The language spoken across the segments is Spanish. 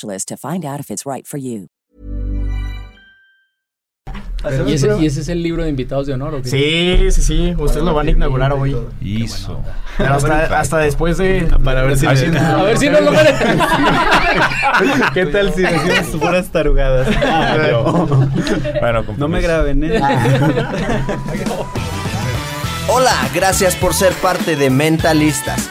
to find out if it's right for you. ¿Y ese, ¿Y ese es el libro de invitados de honor? ¿o qué? Sí, sí, sí. Ustedes lo van a inaugurar hoy. Hizo. Pero hasta, hasta después de. Para ver si Así- le- A ver si no lo merece. ¿Qué tal si decimos puras tarugadas? Bueno, No me graben, ¿eh? Hola, gracias por ser parte de Mentalistas.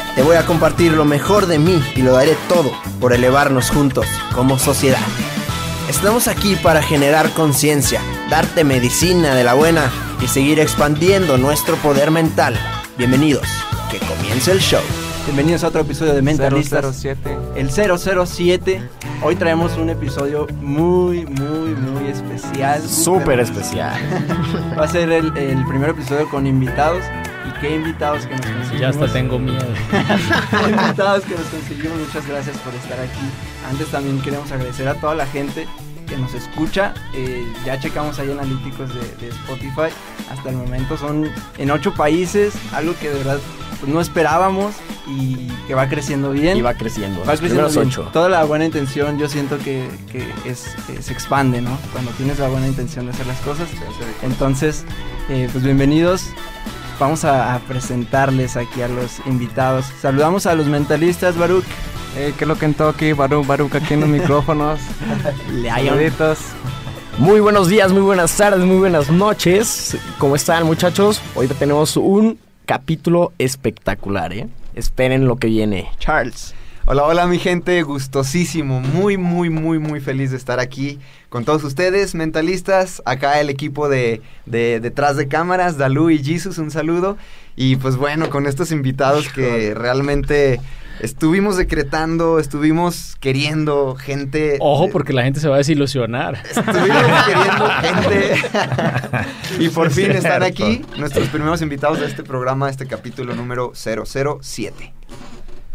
Te voy a compartir lo mejor de mí y lo daré todo por elevarnos juntos como sociedad. Estamos aquí para generar conciencia, darte medicina de la buena y seguir expandiendo nuestro poder mental. Bienvenidos, que comience el show. Bienvenidos a otro episodio de Mentalistas. 007. El 007. Hoy traemos un episodio muy, muy, muy especial. Súper especial. Va a ser el, el primer episodio con invitados. ¿Y qué invitados que nos conseguimos? Ya hasta tengo miedo. invitados que nos conseguimos. Muchas gracias por estar aquí. Antes también queremos agradecer a toda la gente que nos escucha. Eh, ya checamos ahí analíticos de, de Spotify. Hasta el momento son en ocho países, algo que de verdad pues, no esperábamos y que va creciendo bien. Y va creciendo. Va los creciendo bien. ocho. Toda la buena intención yo siento que, que es, eh, se expande, ¿no? Cuando tienes la buena intención de hacer las cosas. Entonces, eh, pues bienvenidos. Vamos a, a presentarles aquí a los invitados. Saludamos a los mentalistas, Baruch. Eh, ¿Qué es lo que en toque? Baruch, Baruch aquí en los micrófonos. Saluditos. Muy buenos días, muy buenas tardes, muy buenas noches. ¿Cómo están, muchachos? Hoy tenemos un capítulo espectacular, ¿eh? Esperen lo que viene. Charles. Hola, hola mi gente, gustosísimo, muy, muy, muy, muy feliz de estar aquí con todos ustedes, mentalistas, acá el equipo de, de detrás de cámaras, Dalu y Jesus, un saludo. Y pues bueno, con estos invitados que realmente estuvimos decretando, estuvimos queriendo gente... Ojo, porque la gente se va a desilusionar. Estuvimos queriendo gente. y por fin es están cierto. aquí nuestros primeros invitados de este programa, este capítulo número 007.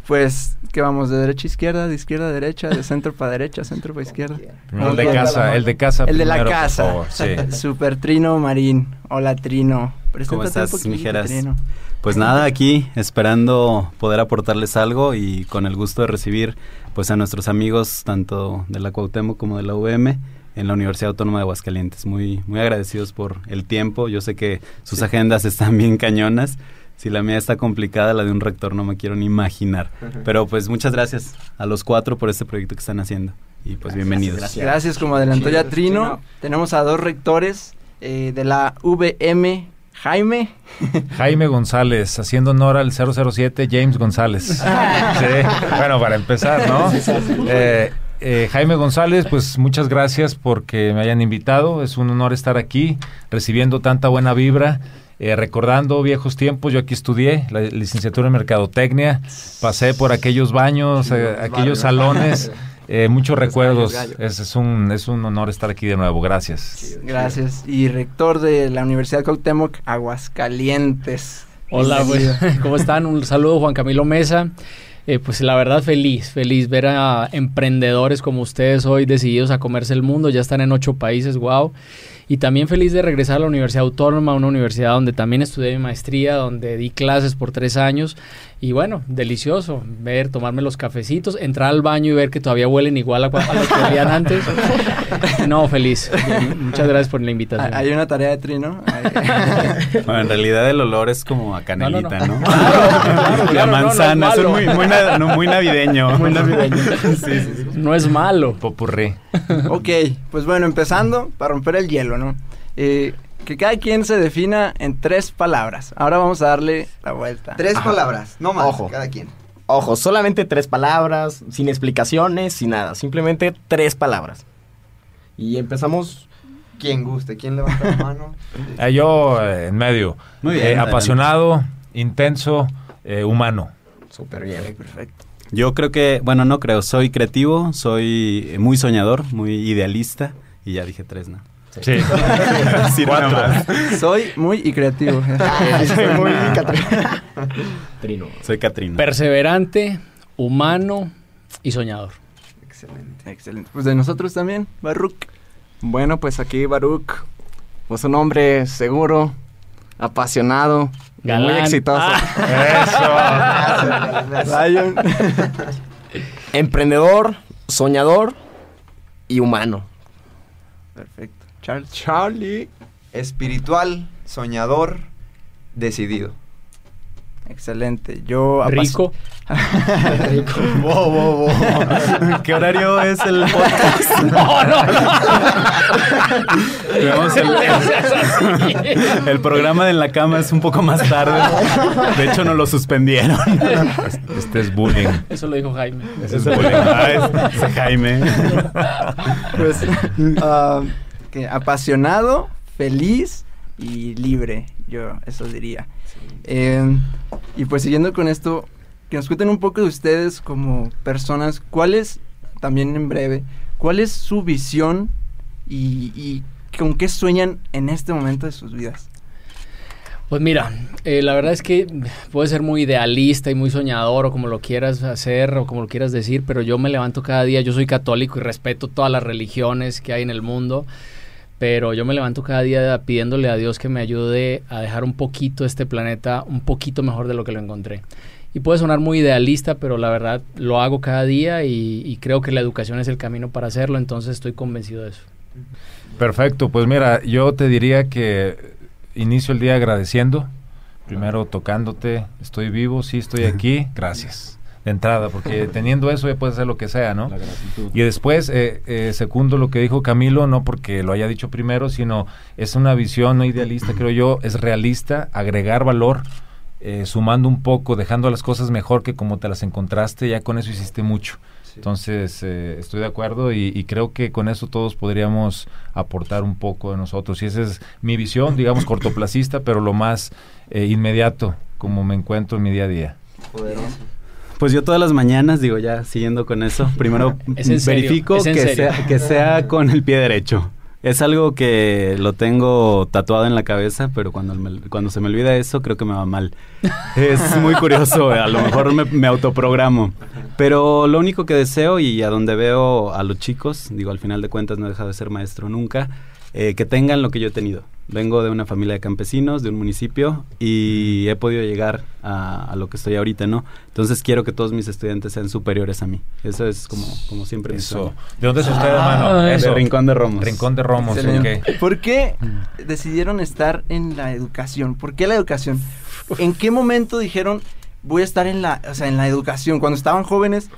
Pues, ¿qué vamos? ¿De derecha a izquierda? ¿De izquierda a derecha? ¿De centro para derecha? ¿Centro para izquierda? Primero el de casa, el de casa. El de la por casa. favor, sí. Super Trino Marín. Hola, Trino. ¿Cómo Preséntate estás, mijeras? Trino. Pues nada, aquí esperando poder aportarles algo y con el gusto de recibir pues a nuestros amigos tanto de la Cuauhtémoc como de la UVM en la Universidad Autónoma de Aguascalientes. Muy muy agradecidos por el tiempo. Yo sé que sus agendas están bien cañonas. Si la mía está complicada, la de un rector no me quiero ni imaginar. Pero pues muchas gracias a los cuatro por este proyecto que están haciendo y pues bienvenidos. Gracias, como adelantó ya Trino. Tenemos a dos rectores eh, de la VM. Jaime. Jaime González, haciendo honor al 007, James González. Sí, Bueno, para empezar, ¿no? Eh, eh, Jaime González, pues muchas gracias porque me hayan invitado. Es un honor estar aquí, recibiendo tanta buena vibra. Eh, recordando viejos tiempos, yo aquí estudié la licenciatura en Mercadotecnia, pasé por aquellos baños, eh, aquellos salones, eh, muchos recuerdos. Es, es un, es un honor estar aquí de nuevo, gracias. Gracias. Y rector de la Universidad Cuauhtémoc, Aguascalientes. Hola, pues, ¿cómo están? Un saludo, Juan Camilo Mesa. Eh, pues la verdad feliz, feliz ver a emprendedores como ustedes hoy decididos a comerse el mundo, ya están en ocho países, wow. Y también feliz de regresar a la Universidad Autónoma, una universidad donde también estudié mi maestría, donde di clases por tres años. Y bueno, delicioso ver, tomarme los cafecitos, entrar al baño y ver que todavía huelen igual a, a los que olían antes. No, feliz. Muchas gracias por la invitación. Hay una tarea de trino. bueno, en realidad el olor es como a canelita, ¿no? no, no. Claro, la manzana, es muy, muy, na- no, muy navideño. Muy navideño. sí, sí, sí. No es malo. Popurrí. ok, pues bueno, empezando para romper el hielo, ¿no? Eh, que cada quien se defina en tres palabras. Ahora vamos a darle la vuelta. Tres Ajá. palabras, no más, Ojo. cada quien. Ojo, solamente tres palabras, sin explicaciones, sin nada. Simplemente tres palabras. Y empezamos. Quien guste, ¿quién levanta la mano? Eh, yo eh, en medio. Muy bien, Eh, apasionado, intenso, eh, humano. Súper bien. Perfecto. Yo creo que, bueno, no creo, soy creativo, soy muy soñador, muy idealista y ya dije tres, ¿no? Sí. Más. Soy muy y creativo. Soy muy Catri- Trino. Soy Catrina. Perseverante, humano y soñador. Excelente. Excelente. Pues de nosotros también, Baruch. Bueno, pues aquí Baruch, pues un hombre seguro, apasionado, muy exitoso. Zion. Emprendedor, soñador y humano. Perfecto. Charles. Charlie. Espiritual, soñador, decidido. Excelente. Yo apas- Rico. Wow, wow, wow. ¿Qué horario es el podcast? No, no, no. El programa de En la cama es un poco más tarde. De hecho, nos lo suspendieron. Este es bullying. Eso lo dijo Jaime. Ese es bullying. Ah, es- es Jaime. Pues, ah, que apasionado, feliz y libre, yo eso diría. Eh, y pues siguiendo con esto, que nos cuenten un poco de ustedes como personas, cuál es, también en breve, cuál es su visión y, y con qué sueñan en este momento de sus vidas. Pues mira, eh, la verdad es que puede ser muy idealista y muy soñador o como lo quieras hacer o como lo quieras decir, pero yo me levanto cada día, yo soy católico y respeto todas las religiones que hay en el mundo, pero yo me levanto cada día pidiéndole a Dios que me ayude a dejar un poquito este planeta un poquito mejor de lo que lo encontré. Y puede sonar muy idealista, pero la verdad lo hago cada día y, y creo que la educación es el camino para hacerlo, entonces estoy convencido de eso. Perfecto, pues mira, yo te diría que inicio el día agradeciendo, primero tocándote, estoy vivo, sí estoy aquí, gracias. De entrada, porque teniendo eso ya puedes hacer lo que sea, ¿no? La gratitud. Y después, eh, eh, segundo lo que dijo Camilo, no porque lo haya dicho primero, sino es una visión no idealista, creo yo, es realista, agregar valor, eh, sumando un poco, dejando las cosas mejor que como te las encontraste, ya con eso hiciste mucho. Entonces, eh, estoy de acuerdo y, y creo que con eso todos podríamos aportar un poco de nosotros. Y esa es mi visión, digamos, cortoplacista, pero lo más eh, inmediato, como me encuentro en mi día a día. Poderoso. Pues yo todas las mañanas, digo ya siguiendo con eso, primero Es verifico es que sea, que sea con el pie derecho. Es algo que lo tengo tatuado en la cabeza, pero cuando, me- cuando se me olvida eso, creo que me va mal. Es muy curioso, a lo mejor me, me autoprogramo. Pero lo único que deseo y a donde veo a los chicos, digo, al final de cuentas no he dejado de ser maestro nunca, eh, que tengan lo que yo he tenido. Vengo de una familia de campesinos, de un municipio, y he podido llegar a, a lo que estoy ahorita, ¿no? Entonces quiero que todos mis estudiantes sean superiores a mí. Eso es como, como siempre Eso. ¿De dónde es usted, Ah, hermano? de Eso. De Rincón de Romos. Rincón de Romos. ¿Por qué decidieron estar en la educación? ¿Por qué la educación? ¿En qué momento dijeron voy a estar en la, o sea, en la educación? Cuando estaban jóvenes,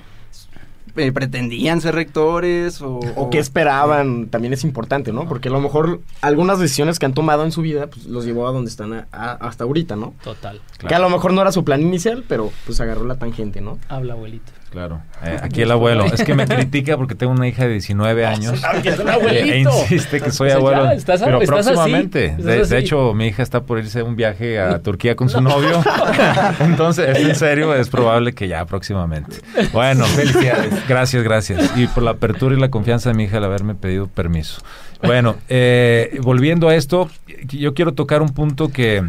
eh, pretendían ser rectores o, O qué esperaban, también es importante, ¿no? Porque a lo mejor algunas decisiones que han tomado en su vida, pues los llevó a donde están a- a- hasta ahorita, ¿no? Total. Que a lo mejor no era su plan inicial, pero pues agarró la tangente, ¿no? Habla, abuelito. Claro. Eh, aquí el abuelo. Es que me critica porque tengo una hija de 19 años. que es un E, abuelito. e insiste que soy O sea, abuelo. ya, estás- pero estás así, próximamente. estás de, hecho, mi hija está por irse a un viaje a Turquía con su novio. Entonces, es en serio, es probable que ya próximamente. Bueno, felicidades. Gracias, gracias. Y por la apertura y la confianza de mi hija al haberme pedido permiso. Bueno, eh, volviendo a esto, yo quiero tocar un punto que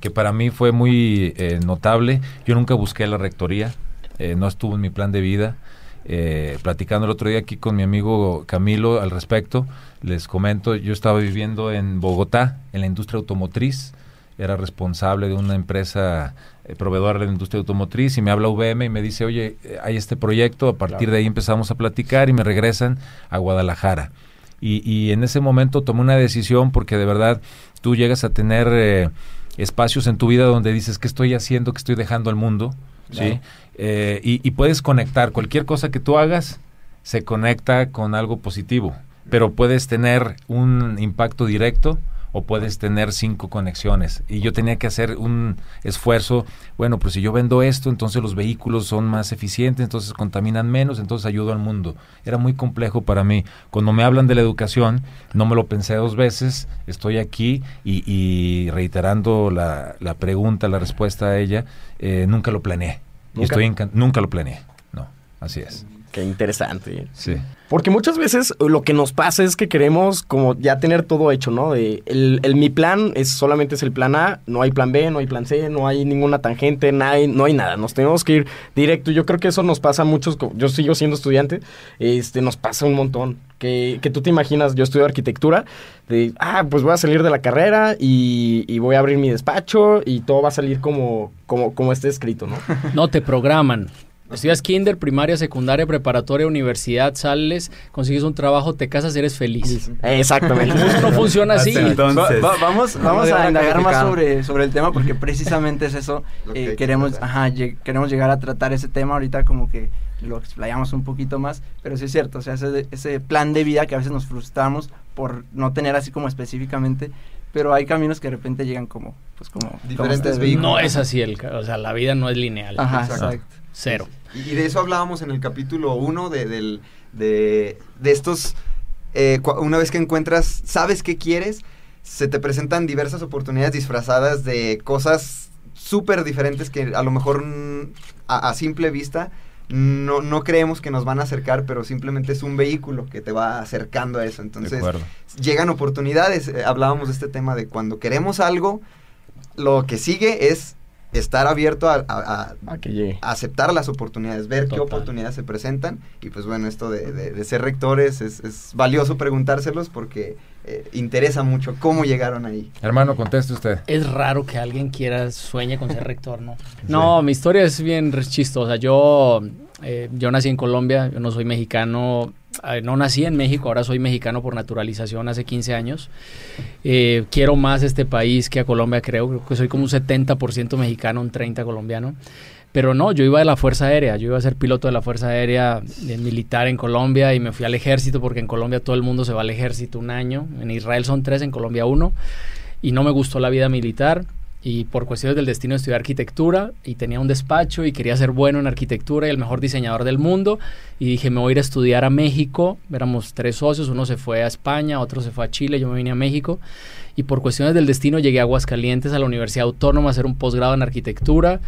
que para mí fue muy eh, notable. Yo nunca busqué la rectoría, eh, no estuvo en mi plan de vida. Eh, platicando el otro día aquí con mi amigo Camilo al respecto, les comento, yo estaba viviendo en Bogotá, en la industria automotriz, era responsable de una empresa eh, proveedora de la industria automotriz y me habla VM y me dice, oye, eh, hay este proyecto, a partir de ahí empezamos a platicar y me regresan a Guadalajara. Y, y en ese momento tomé una decisión porque de verdad tú llegas a tener eh, espacios en tu vida donde dices, ¿qué estoy haciendo? ¿Qué estoy dejando al mundo? ¿Sí? Eh, y, y puedes conectar, cualquier cosa que tú hagas se conecta con algo positivo, pero puedes tener un impacto directo o puedes tener cinco conexiones. Y yo tenía que hacer un esfuerzo, bueno, pues si yo vendo esto, entonces los vehículos son más eficientes, entonces contaminan menos, entonces ayudo al mundo. Era muy complejo para mí. Cuando me hablan de la educación, no me lo pensé dos veces, estoy aquí y, y reiterando la, la, pregunta, la respuesta a ella, eh, nunca lo planeé. ¿Nunca? Y estoy nunca lo planeé. No, así es. Qué interesante. Sí. Porque muchas veces lo que nos pasa es que queremos como ya tener todo hecho, ¿no? El, mi plan es solamente es el plan A, no hay plan B, no hay plan C, no hay ninguna tangente, no hay, no hay nada. Nos tenemos que ir directo. Yo creo que eso nos pasa a muchos. Yo sigo siendo estudiante, este, nos pasa un montón. Que, que tú te imaginas, yo estudio arquitectura, de, ah, pues voy a salir de la carrera y, y voy a abrir mi despacho y todo va a salir como, como, como esté escrito, ¿no? No, te programan. Estudias kinder, primaria, secundaria, preparatoria, universidad, sales, consigues un trabajo, te casas, eres feliz. Exactamente. No funciona así. Entonces, Va- va- vamos vamos a indagar más sobre, sobre el tema porque precisamente es eso. Eh, queremos, ajá, queremos llegar a tratar ese tema ahorita como que lo explayamos un poquito más, pero sí es cierto, o sea, ese, ese plan de vida que a veces nos frustramos por no tener así como específicamente, pero hay caminos que de repente llegan como, pues como... como Diferentes ustedes. vehículos. No es así, el, o sea, la vida no es lineal. Ajá, Exacto. exacto. Cero. Y, de eso hablábamos en el capítulo 1 de, de, de estos, eh, una vez que encuentras, sabes qué quieres, se te presentan diversas oportunidades disfrazadas de cosas súper diferentes que a lo mejor a, a simple vista no, no creemos que nos van a acercar, pero simplemente es un vehículo que te va acercando a eso. Entonces, llegan oportunidades. eh, hablábamos de este tema de cuando queremos algo, lo que sigue es estar abierto a- a- a A que llegue. aceptar las oportunidades, ver qué oportunidades se presentan. Y pues bueno, esto de, de- de ser rectores es, es valioso preguntárselos porque eh, interesa mucho cómo llegaron ahí. Hermano, conteste usted. Es raro que alguien quiera, sueñe con ser rector, ¿no? No, mi historia es bien chistosa. Yo, eh, yo nací en Colombia, yo no soy mexicano, eh, no nací en México, ahora soy mexicano por naturalización hace 15 años. Eh, quiero más este país que a Colombia, creo, creo que soy como un 70% mexicano, un 30% colombiano. Pero no, yo iba de la Fuerza Aérea, yo iba a ser piloto de la Fuerza Aérea militar en Colombia y me fui al ejército porque en Colombia todo el mundo se va al ejército un año, en Israel son tres, en Colombia uno, y no me gustó la vida militar y por cuestiones del destino estudié arquitectura y tenía un despacho y quería ser bueno en arquitectura y el mejor diseñador del mundo. Y dije me voy a ir a estudiar a México, éramos tres socios, uno se fue a España, otro se fue a Chile, yo me vine a México. Y por cuestiones del destino llegué a Aguascalientes a la Universidad Autónoma a hacer un posgrado en arquitectura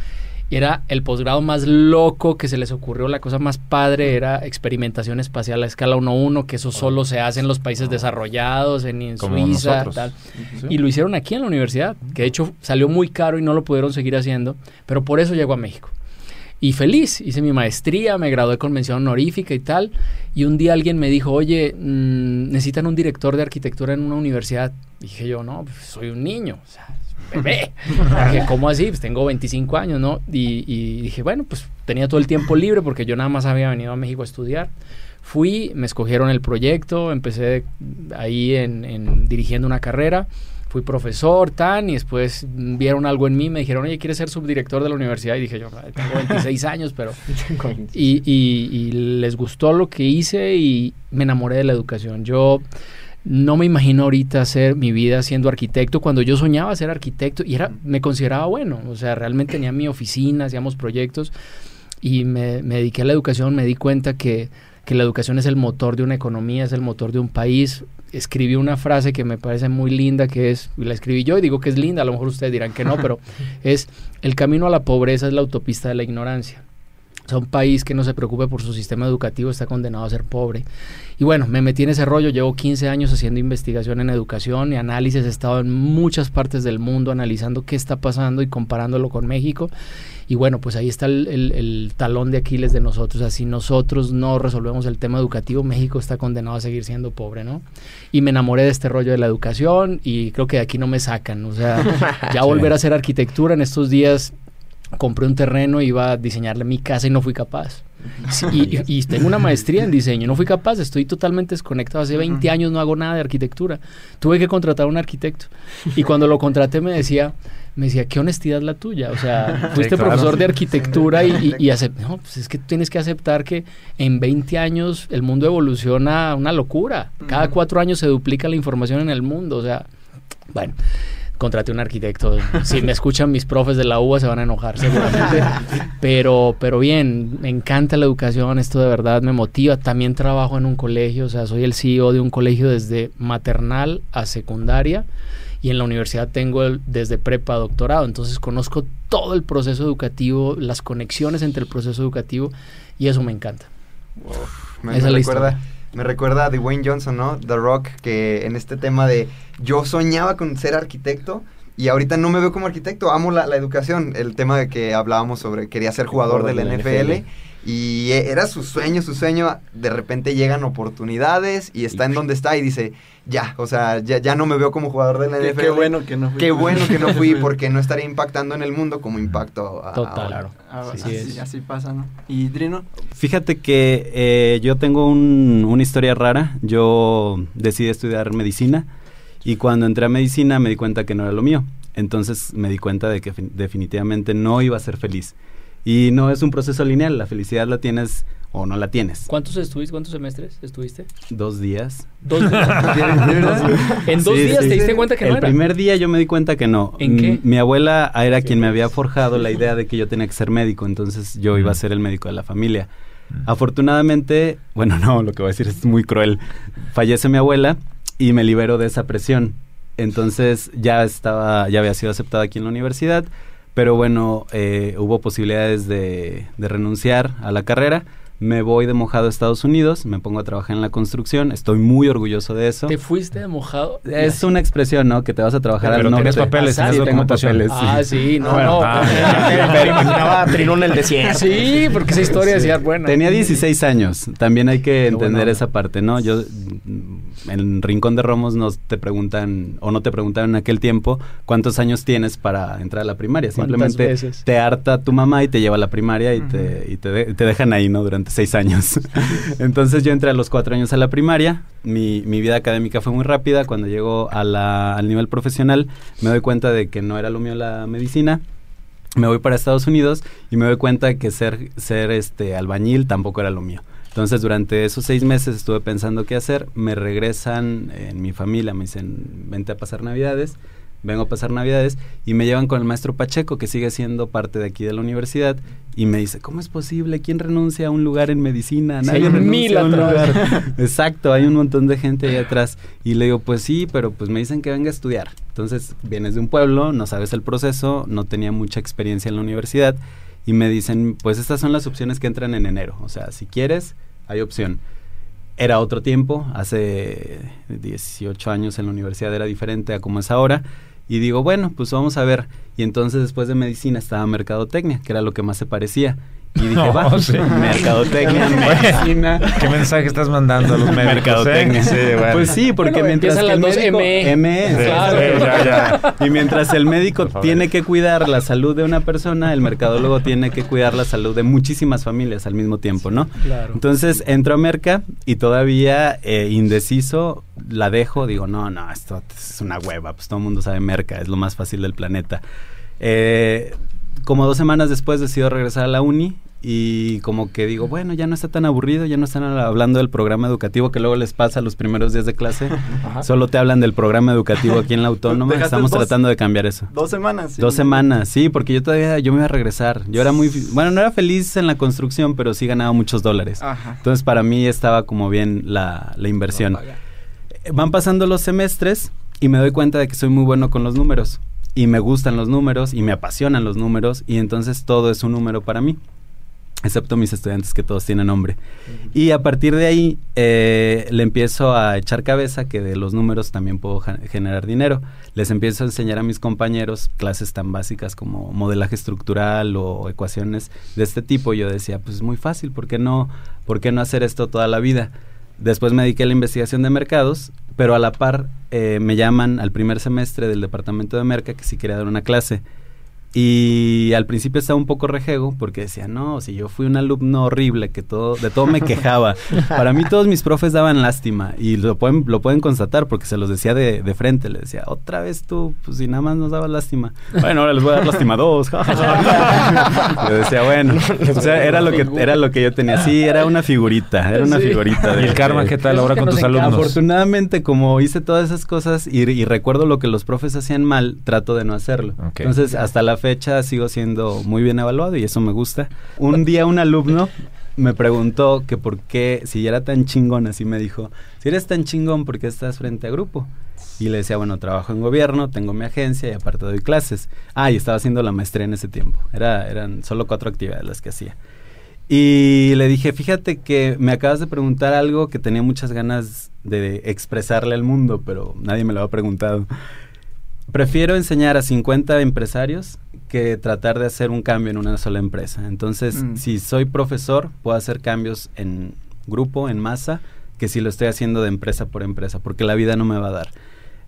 y era el posgrado más loco que se les ocurrió, la cosa más padre era experimentación espacial a escala 1-1, que eso solo se hace en los países desarrollados, en, Suiza. Y lo hicieron aquí en la universidad, que de hecho salió muy caro y no lo pudieron seguir haciendo, pero por eso llegó a México. Y feliz, hice mi maestría, me gradué con mención honorífica y tal. Y un día alguien me dijo, oye, mm, necesitan un director de arquitectura en una universidad. Dije yo, no, pues soy un niño, o sea, bebé. dije, ¿cómo así? Pues tengo 25 años, ¿no? Y, y dije, bueno, pues tenía todo el tiempo libre porque yo nada más había venido a México a estudiar. Fui, me escogieron el proyecto, empecé ahí en, en dirigiendo una carrera fui profesor, tan, y después vieron algo en mí, me dijeron, oye, ¿quieres ser subdirector de la universidad? Y dije yo, "Ay, tengo 26 años, pero... Y, y- y les gustó lo que hice y me enamoré de la educación. Yo no me imagino ahorita hacer mi vida siendo arquitecto cuando yo soñaba ser arquitecto y era, me consideraba bueno, o sea, realmente tenía mi oficina, hacíamos proyectos y me, me dediqué a la educación, me di cuenta que, que la educación es el motor de una economía, es el motor de un país. Escribí una frase que me parece muy linda, que es, y la escribí yo y digo que es linda, a lo mejor ustedes dirán que no, pero es, el camino a la pobreza es la autopista de la ignorancia. O sea, un país que no se preocupe por su sistema educativo está condenado a ser pobre. Y bueno, me metí en ese rollo, llevo 15 años haciendo investigación en educación y análisis, he estado en muchas partes del mundo analizando qué está pasando y comparándolo con México. Y bueno, pues ahí está el, el- el talón de Aquiles de nosotros. O sea, si nosotros no resolvemos el tema educativo, México está condenado a seguir siendo pobre, ¿no? Y me enamoré de este rollo de la educación y creo que de aquí no me sacan. O sea, ya volver a hacer arquitectura en estos días compré un terreno, iba a diseñarle mi casa y no fui capaz. Sí, y, y- tengo una maestría en diseño, no fui capaz, estoy totalmente desconectado. Hace 20 años no hago nada de arquitectura. Tuve que contratar a un arquitecto. Y cuando lo contraté me decía, me decía, qué honestidad la tuya. O sea, fuiste claro. profesor de arquitectura y, y, y acep- no, pues es que tienes que aceptar que en 20 años el mundo evoluciona una locura. Cada cuatro años se duplica la información en el mundo. O sea, bueno, contraté un arquitecto. Si me escuchan mis profes de la UBA se van a enojar seguramente. Pero, pero bien, me encanta la educación, esto de verdad me motiva. También trabajo en un colegio, o sea, soy el CEO de un colegio desde maternal a secundaria y en la universidad tengo el- desde prepa a doctorado. Entonces conozco todo el proceso educativo, las conexiones entre el proceso educativo y eso me encanta. Me, Esa me es la recuerda, historia. Me recuerda a Dwayne Johnson, ¿no? The Rock, que en este tema de yo soñaba con ser arquitecto y ahorita no me veo como arquitecto, amo la, la educación, el tema de que hablábamos sobre quería ser jugador del NFL. Y e- era su sueño, su sueño. De repente llegan oportunidades y está en donde está y dice, ya, o sea, ya, ya no me veo como jugador del Qué, NFL. qué bueno que no fui. Qué bueno que no fui porque no estaría impactando en el mundo como impacto a- Total. ahora. Ah, Así así, es. así pasa, ¿no? ¿Y Drino? Fíjate que eh, yo tengo un- una historia rara. Yo decidí estudiar medicina y cuando entré a medicina me di cuenta que no era lo mío. Entonces me di cuenta de que fin- definitivamente no iba a ser feliz. Y no es un proceso lineal, la felicidad la tienes o no la tienes. ¿Cuántos estuviste? ¿Cuántos semestres estuviste? Dos días. Dos En dos Sí, días sí. te diste cuenta que El no era. primer día yo me di cuenta que no. ¿En qué? Mi abuela era quien me había forjado la idea de que yo tenía que ser médico, entonces yo iba a ser el médico de la familia. Afortunadamente, bueno, no, lo que voy a decir es muy cruel. Fallece mi abuela y me libero de esa presión. Entonces ya estaba, ya había sido aceptado aquí en la universidad, pero bueno, eh, hubo posibilidades de, de renunciar a la carrera. Me voy de mojado a Estados Unidos, me pongo a trabajar en la construcción, estoy muy orgulloso de eso. ¿Te fuiste de mojado? Es una expresión, ¿no? Que te vas a trabajar Pero al tienes norte. papeles, Ah, tienes sí, tengo documentación. papeles, Ah, sí, no, Bueno, no. ah, Me imaginaba en el desierto. Sí, porque esa historia decía, bueno. Tenía 16 años. También hay que entender buena esa parte, ¿no? Yo mm, en Rincón de Romos nos te preguntan o no te preguntaban en aquel tiempo cuántos años tienes para entrar a la primaria. ¿Cuántas Simplemente veces? te harta tu mamá y te lleva a la primaria y te y te, de- te dejan ahí, ¿no? Durante seis años. Entonces yo entré a los cuatro años a la primaria. Mi, mi vida académica fue muy rápida. Cuando llego a la- al nivel profesional me doy cuenta de que no era lo mío la medicina. Me voy para Estados Unidos y me doy cuenta que ser, ser este albañil tampoco era lo mío. Entonces durante esos seis meses estuve pensando qué hacer. Me regresan en mi familia, me dicen, vente a pasar navidades. Vengo a pasar navidades y me llevan con el maestro Pacheco, que sigue siendo parte de aquí de la universidad, y me dice, ¿cómo es posible? ¿Quién renuncia a un lugar en medicina? Sí, Nadie renuncia mil a un atrás. lugar. Exacto, hay un montón de gente ahí atrás. Y le digo, pues sí, pero pues me dicen que venga a estudiar. Entonces, vienes de un pueblo, no sabes el proceso, no tenía mucha experiencia en la universidad, y me dicen, pues estas son las opciones que entran en enero. O sea, si quieres, hay opción. Era otro tiempo, hace 18 años en la universidad era diferente a como es ahora. Y digo, bueno, pues vamos a ver. Y entonces después de medicina estaba mercadotecnia, que era lo que más se parecía. Y dije, No, va, sí. mercadotecnia, medicina. ¿Qué mensaje estás mandando a los médicos? Mercadotecnia. eh? Sí, bueno. Pues sí, porque Bueno, mientras que el las dos médico, ME. ME, Sí, Claro. sí, ya, ya. y mientras el médico tiene que cuidar la salud de una persona, el mercadólogo tiene que cuidar la salud de muchísimas familias al mismo tiempo, ¿no? Claro. Entonces entro a Merca y todavía eh, indeciso la dejo, digo, no, no, esto es una hueva, pues todo el mundo sabe Merca, es lo más fácil del planeta. Eh, como dos semanas después decido regresar a la uni y como que digo, bueno, ya no está tan aburrido, ya no están hablando del programa educativo que luego les pasa los primeros días de clase, solo te hablan del programa educativo aquí en la autónoma, estamos dos- tratando de cambiar eso. Dos semanas. sí. Dos semanas, sí, porque yo todavía, yo me iba a regresar. Yo era muy, bueno, no era feliz en la construcción, pero sí ganaba muchos dólares. Ajá. Entonces para mí estaba como bien la, la inversión. Eh, Van pasando los semestres y me doy cuenta de que soy muy bueno con los números. Y me gustan los números y me apasionan los números y entonces todo es un número para mí. excepto mis estudiantes que todos tienen nombre. Y a partir de ahí eh, le empiezo a echar cabeza que de los números también puedo generar dinero. Les empiezo a enseñar a mis compañeros clases tan básicas como modelaje estructural o ecuaciones de este tipo. Yo decía, pues es muy fácil, ¿por qué no, por qué no hacer esto toda la vida? Después me dediqué a la investigación de mercados, pero a la par eh, me llaman al primer semestre del departamento de Merca que si quería dar una clase. Y al principio estaba un poco rejego porque decía, no, si yo fui un alumno horrible que todo, de todo me quejaba. Para mí todos mis profes daban lástima y lo pueden, lo pueden constatar porque se los decía de, de frente. Le decía, otra vez tú, pues si nada más nos dabas lástima. Bueno, ahora les voy a dar lástima dos. yo decía, bueno, o sea, era lo que, era lo que yo tenía. Sí, era una figurita, era una figurita. ¿Y el karma qué tal ahora con tus alumnos? Afortunadamente, como hice todas esas cosas y, y, recuerdo lo que los profes hacían mal, trato de no hacerlo. Entonces, hasta la fecha sigo siendo muy bien evaluado y eso me gusta. Un día un alumno me preguntó que por qué, si era tan chingón, así me dijo, si eres tan chingón, ¿por qué estás frente a grupo? Y le decía, bueno, trabajo en gobierno, tengo mi agencia y aparte doy clases. Ah, y estaba haciendo la maestría en ese tiempo. Era, eran solo cuatro actividades las que hacía. Y le dije, fíjate que me acabas de preguntar algo que tenía muchas ganas de expresarle al mundo, pero nadie me lo ha preguntado. Prefiero enseñar a 50 empresarios que tratar de hacer un cambio en una sola empresa. Entonces, mm. si soy profesor, puedo hacer cambios en grupo, en masa, que si lo estoy haciendo de empresa por empresa, porque la vida no me va a dar.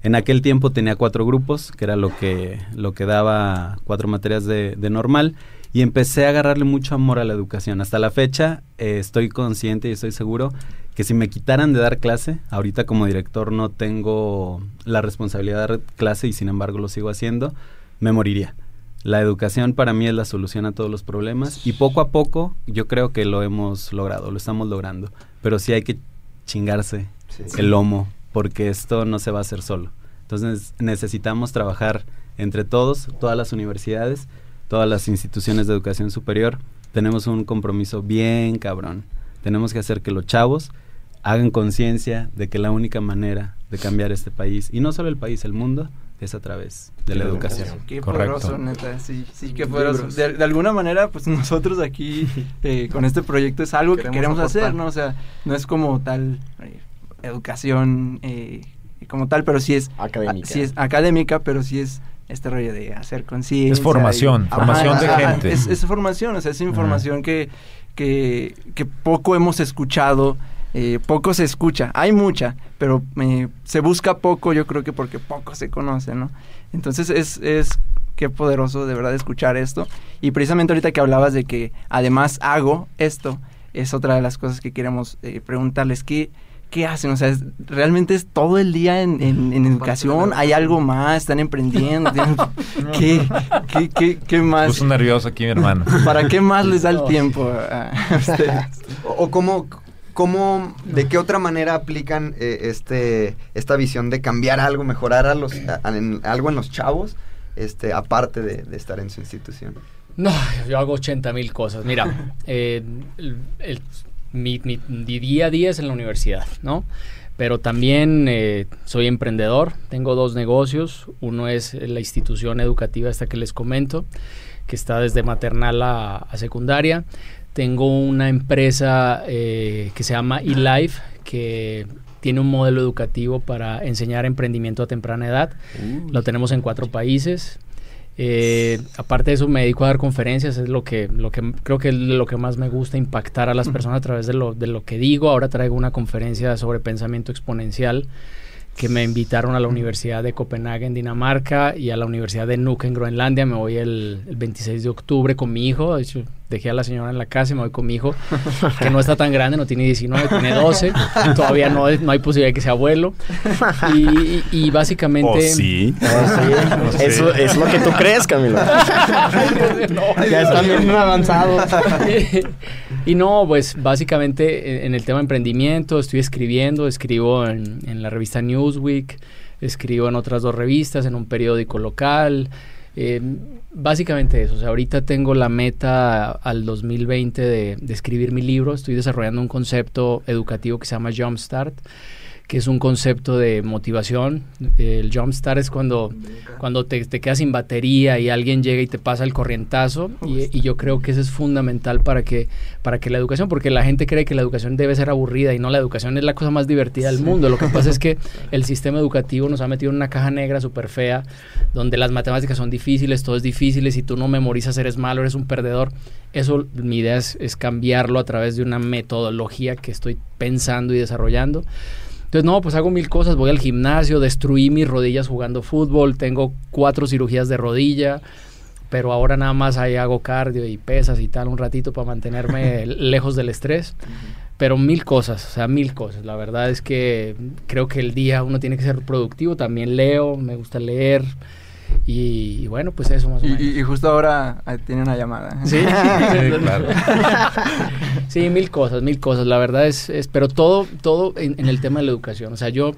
En aquel tiempo tenía cuatro grupos, que era lo que, lo que daba cuatro materias de, de normal, y empecé a agarrarle mucho amor a la educación. Hasta la fecha eh, estoy consciente y estoy seguro que si me quitaran de dar clase, ahorita como director no tengo la responsabilidad de dar clase y sin embargo lo sigo haciendo, me moriría. La educación para mí es la solución a todos los problemas y poco a poco yo creo que lo hemos logrado, lo estamos logrando, pero sí hay que chingarse el lomo porque esto no se va a hacer solo. Entonces necesitamos trabajar entre todos, todas las universidades, todas las instituciones de educación superior, tenemos un compromiso bien cabrón. Tenemos que hacer que los chavos hagan conciencia de que la única manera de cambiar este país, y no solo el país, el mundo, es a través de la educación. Qué poderoso, neta, sí, sí, qué poderoso. De, alguna manera, pues nosotros aquí eh, con este proyecto es algo que queremos hacer, ¿no? O sea, no es como tal eh, educación eh, como tal, pero sí es académica. Sí es académica, pero sí es este rollo de hacer conciencia. Es formación, formación de gente. Es, formación, o sea, es información que, que, que, poco hemos escuchado, eh, poco se escucha. Hay mucha, pero eh, se busca poco, yo creo que porque poco se conoce, ¿no? Entonces es, es qué poderoso de verdad escuchar esto. Y precisamente ahorita que hablabas de que además hago esto, es otra de las cosas que queremos eh, preguntarles. ¿Qué, ¿qué hacen? O sea, ¿realmente es todo el día en, educación? ¿Hay algo más? ¿Están emprendiendo? ¿Qué, qué, qué, qué más? Puso nervioso aquí mi hermano. ¿Para qué más les da el tiempo a, ustedes? o, cómo, cómo, de qué otra manera aplican eh, este, esta visión de cambiar algo, mejorar a los, algo en los chavos, este, aparte de, estar en su institución? No, yo hago 80 mil cosas. Mira, eh, el mi, día a día es en la universidad, ¿no? Pero también eh, soy emprendedor, tengo dos negocios, uno es la institución educativa esta que les comento, que está desde maternal a, secundaria. Tengo una empresa eh, que se llama eLife, que tiene un modelo educativo para enseñar emprendimiento a temprana edad. Lo tenemos en cuatro países. Eh, aparte de eso, me dedico a dar conferencias, es lo que, lo que creo que es lo que más me gusta, impactar a las personas a través de lo, de lo que digo. Ahora traigo una conferencia sobre pensamiento exponencial que me invitaron a la Universidad de Copenhague en Dinamarca y a la Universidad de Nuuk en Groenlandia. Me voy el, 26 de octubre con mi hijo. De hecho, dejé a la señora en la casa y me voy con mi hijo, que no está tan grande, no tiene 19, tiene 12. Todavía no, no hay posibilidad de que sea abuelo. Y, básicamente... Oh, sí. Eso es lo que tú crees, Camilo. ya están bien avanzados. y no, pues básicamente en el tema de emprendimiento estoy escribiendo, escribo en, en la revista Newsweek, escribo en otras dos revistas, en un periódico local. Eh, básicamente eso, o sea, ahorita tengo la meta al 2020 de, de, escribir mi libro, estoy desarrollando un concepto educativo que se llama Jumpstart, que es un concepto de motivación. El jumpstart es cuando, cuando te, te, quedas sin batería y alguien llega y te pasa el corrientazo. Y, y, yo creo que eso es fundamental para que, para que la educación, porque la gente cree que la educación debe ser aburrida y no, la educación es la cosa más divertida del mundo. Lo que pasa es que el sistema educativo nos ha metido en una caja negra súper fea, donde las matemáticas son difíciles, todo es difícil, y si tú no memorizas eres malo, eres un perdedor. Eso, mi idea es, es cambiarlo a través de una metodología que estoy pensando y desarrollando. Entonces, no, pues hago mil cosas, voy al gimnasio, destruí mis rodillas jugando fútbol, tengo cuatro cirugías de rodilla, pero ahora nada más ahí hago cardio y pesas y tal un ratito para mantenerme lejos del estrés. Pero mil cosas, o sea, mil cosas. La verdad es que creo que el día uno tiene que ser productivo, también leo, me gusta leer. Y, bueno, pues eso más o menos. Y, justo ahora ah, tiene una llamada. Sí, sí, claro. sí, mil cosas, mil cosas. La verdad es, es pero todo, todo en, en, el tema de la educación. O sea, yo,